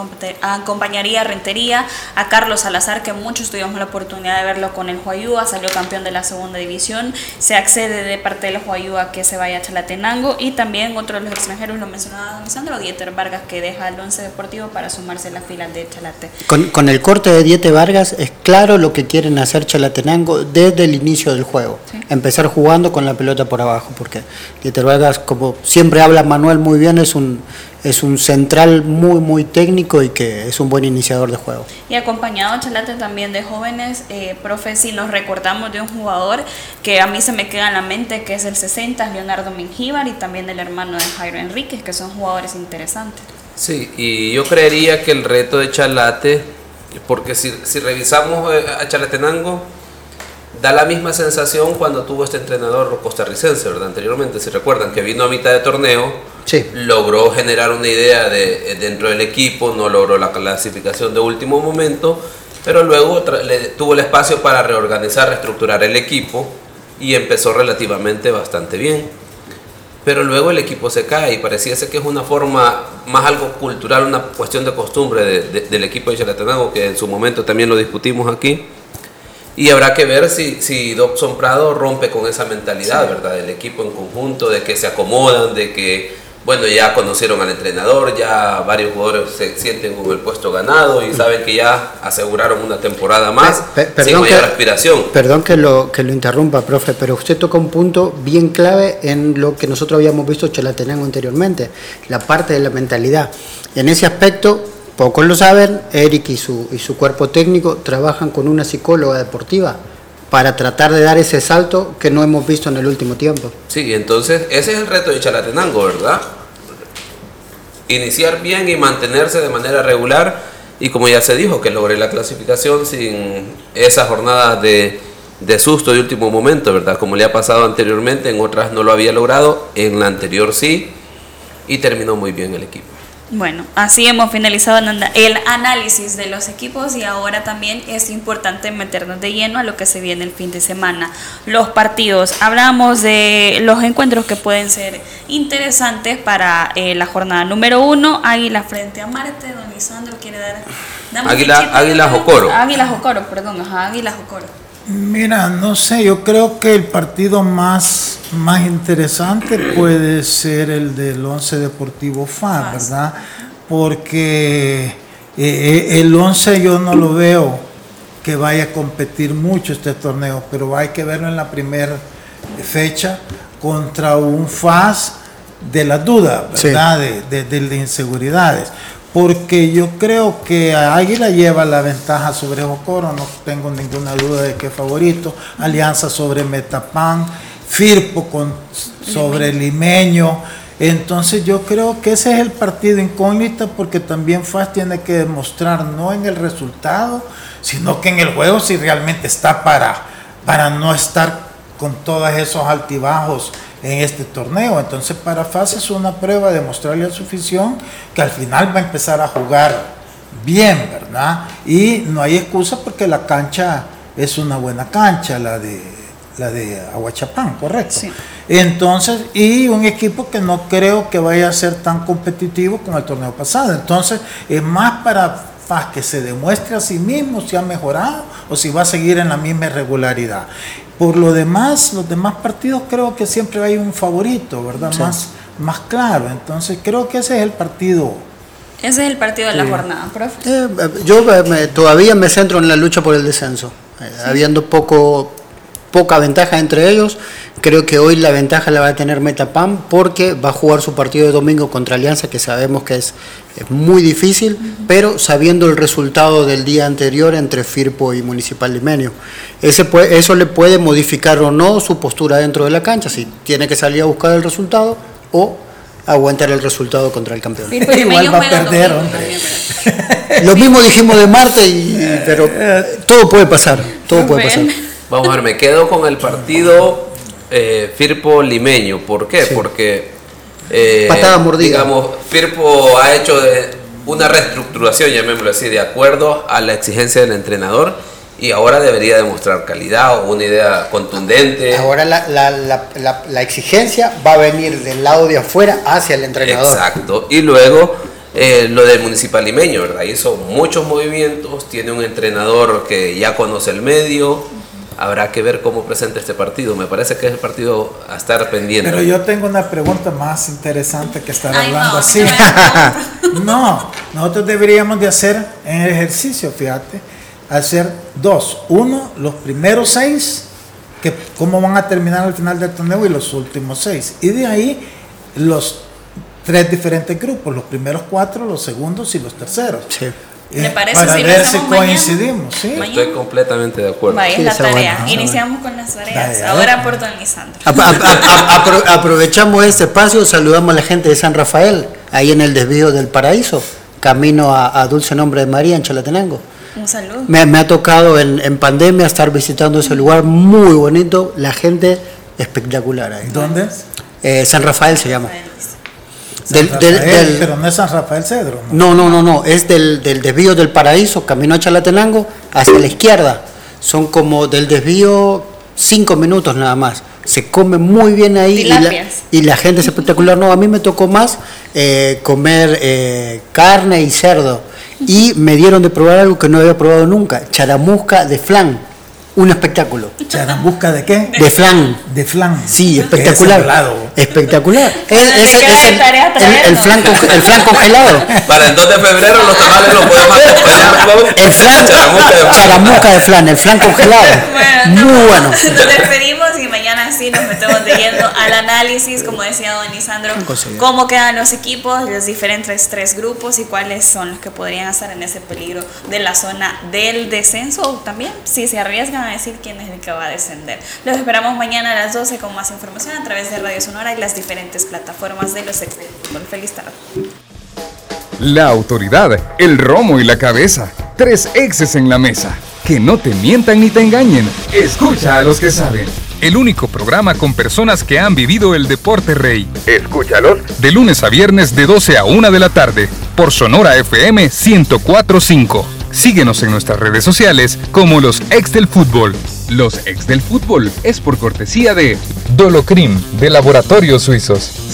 acompañaría a Rentería, a Carlos Salazar, que muchos tuvimos la oportunidad de verlo con el Huayúa, salió campeón de la segunda división, se accede de parte del Huayúa que se vaya a Chalatenango, y también otro de los extranjeros, lo mencionaba Lisandro, Dieter Vargas, que deja el once deportivo para sumarse a la fila de Chalate. Con, con el corte de Dieter Vargas es claro lo que quieren hacer Chalatenango desde el inicio del juego, empezar jugando con la pelota por abajo, porque Dieter Vargas como siempre habla Manuel muy bien, es un, es un central muy, muy técnico y que es un buen iniciador de juego. Y acompañado, Chalate, también de jóvenes, eh, profe, si nos recordamos de un jugador que a mí se me queda en la mente, que es el 60, Leonardo Mingíbar, y también del hermano de Jairo Enríquez, que son jugadores interesantes. Sí, y yo creería que el reto de Chalate, porque si, si revisamos eh, a Chalatenango, da la misma sensación cuando tuvo este entrenador costarricense, ¿verdad? Anteriormente, si recuerdan, que vino a mitad de torneo, logró generar una idea de, eh, dentro del equipo, no logró la clasificación de último momento, pero luego tuvo el espacio para reorganizar, reestructurar el equipo y empezó relativamente bastante bien. Pero luego el equipo se cae y pareciese que es una forma más algo cultural, una cuestión de costumbre del equipo de Chalatenango, que en su momento también lo discutimos aquí y habrá que ver si, si Dobson Prado rompe con esa mentalidad, ¿verdad? Del equipo en conjunto, de que se acomodan, de que, bueno, ya conocieron al entrenador, ya varios jugadores se sienten con el puesto ganado y saben que ya aseguraron una temporada más sin mayor aspiración. Perdón que lo, que lo interrumpa, profe, pero usted toca un punto bien clave en lo que nosotros habíamos visto Chalatenango anteriormente, la parte de la mentalidad. En ese aspecto, Pocos lo saben, Eric y su, y su cuerpo técnico trabajan con una psicóloga deportiva para tratar de dar ese salto que no hemos visto en el último tiempo. Sí, entonces ese es el reto de Chalatenango, ¿verdad? Iniciar bien y mantenerse de manera regular y como ya se dijo, que logre la clasificación sin esa jornada de, de susto de último momento, ¿verdad? Como le ha pasado anteriormente, en otras no lo había logrado, en la anterior sí, y terminó muy bien el equipo. Bueno, así hemos finalizado el análisis de los equipos y ahora también es importante meternos de lleno a lo que se viene el fin de semana. Los partidos, hablamos de los encuentros que pueden ser interesantes para eh, la jornada número uno, Águila frente a Marte, don Lisandro quiere dar... Águila, Águila Jocoro. Águila Jocoro, perdón, ajá, Águila Jocoro. Mira, no sé, yo creo que el partido más, más interesante puede ser el del Once Deportivo FA, ¿verdad? Porque eh, eh, el Once yo no lo veo que vaya a competir mucho este torneo, pero hay que verlo en la primera fecha contra un FAS de la duda, ¿verdad? De, de, de inseguridades porque yo creo que Águila lleva la ventaja sobre Jocoro, no tengo ninguna duda de que es favorito, Alianza sobre Metapan, Firpo con, sobre Limeño, entonces yo creo que ese es el partido incógnito porque también FAS tiene que demostrar no en el resultado, sino que en el juego si realmente está para, para no estar con todos esos altibajos en este torneo. Entonces para FAS es una prueba de mostrarle a su afición que al final va a empezar a jugar bien, ¿verdad? Y no hay excusa porque la cancha es una buena cancha, la de la de Aguachapán, correcto. Entonces, y un equipo que no creo que vaya a ser tan competitivo como el torneo pasado. Entonces, es más para FAS que se demuestre a sí mismo si ha mejorado o si va a seguir en la misma irregularidad. Por lo demás, los demás partidos creo que siempre hay un favorito, ¿verdad? Más, más claro. Entonces, creo que ese es el partido ese es el partido de la jornada, profe. Eh, yo eh, todavía me centro en la lucha por el descenso. Eh, habiendo poco, poca ventaja entre ellos, creo que hoy la ventaja la va a tener Metapam porque va a jugar su partido de domingo contra Alianza, que sabemos que es, muy difícil, pero sabiendo el resultado del día anterior entre Firpo y Municipal Limenio. Ese eso le puede modificar o no su postura dentro de la cancha, si tiene que salir a buscar el resultado o aguantar el resultado contra el campeón. Igual va a perder, Lo mismo dijimos de Marte, y, pero todo puede pasar, todo puede pasar. Vamos a ver, me quedo con el partido eh, Firpo Limeño. ¿Por qué? Porque eh, Patada mordida. Digamos, Firpo ha hecho una reestructuración, llamémoslo así, de acuerdo a la exigencia del entrenador y ahora debería demostrar calidad o una idea contundente. Ahora la, la, la, la, exigencia va a venir del lado de afuera hacia el entrenador. Exacto. Y luego eh, lo del municipal limeño, ¿verdad? Hizo muchos movimientos, tiene un entrenador que ya conoce el medio. Habrá que ver cómo presenta este partido. Me parece que es el partido a estar pendiente. Pero yo tengo una pregunta más interesante que estar hablando así. no, nosotros deberíamos de hacer en el ejercicio, fíjate hacer dos. Uno, los primeros seis, que cómo van a terminar al final del torneo y los últimos seis. Y de ahí los tres diferentes grupos, los primeros cuatro, los segundos y los terceros. Sí. ¿Me parece para ver si coincidimos, ¿sí? Estoy completamente de acuerdo. Vaya, la tarea. Iniciamos con las tareas. Ahora por Don Lisandro. aprovechamos este espacio, saludamos a la gente de San Rafael, ahí en el desvío del paraíso, camino a, a Dulce Nombre de María en Chalatenango. Un saludo. Me, ha tocado en, pandemia estar visitando ese lugar muy bonito, la gente espectacular ahí. ¿Dónde? Eh, San Rafael se llama. Del, del, pero no es San Rafael Cedro. No, no, no, no, es del, del desvío del paraíso, camino a Chalatenango, hacia la izquierda. Son como del desvío cinco minutos nada más. Se come muy bien ahí y la, gente es espectacular. No, a mí me tocó más eh, comer eh, carne y cerdo y me dieron de probar algo que no había probado nunca, charamusca de flan. Un espectáculo. ¿Charamusca de qué? De flan. De flan. Sí, espectacular. Espectacular. Es, es, es el, el, flan, el, flan, congelado. Para el 2 de febrero los tamales los podemos acompañar. El flan, charamusca de flan, el flan congelado. Muy bueno. Nos despedimos y mañana sí nos metemos de lleno al análisis, como decía don Lisandro, cómo quedan los equipos, los diferentes tres grupos y cuáles son los que podrían estar en ese peligro de la zona del descenso o también si se arriesgan a decir quién es el que va a descender. Los esperamos mañana a las 12 con más información a través de Radio Sonora y las diferentes plataformas de los ex Feliz tarde. La autoridad, el romo y la cabeza. Tres exes en la mesa. Que no te mientan ni te engañen. Escucha a los que saben. El único programa con personas que han vivido el deporte rey. Escúchalos. De lunes a viernes de 12 a 1 de la tarde. Por Sonora FM 1045. Síguenos en nuestras redes sociales como los ex del fútbol. Los ex del fútbol es por cortesía de Dolocrim de Laboratorios Suizos.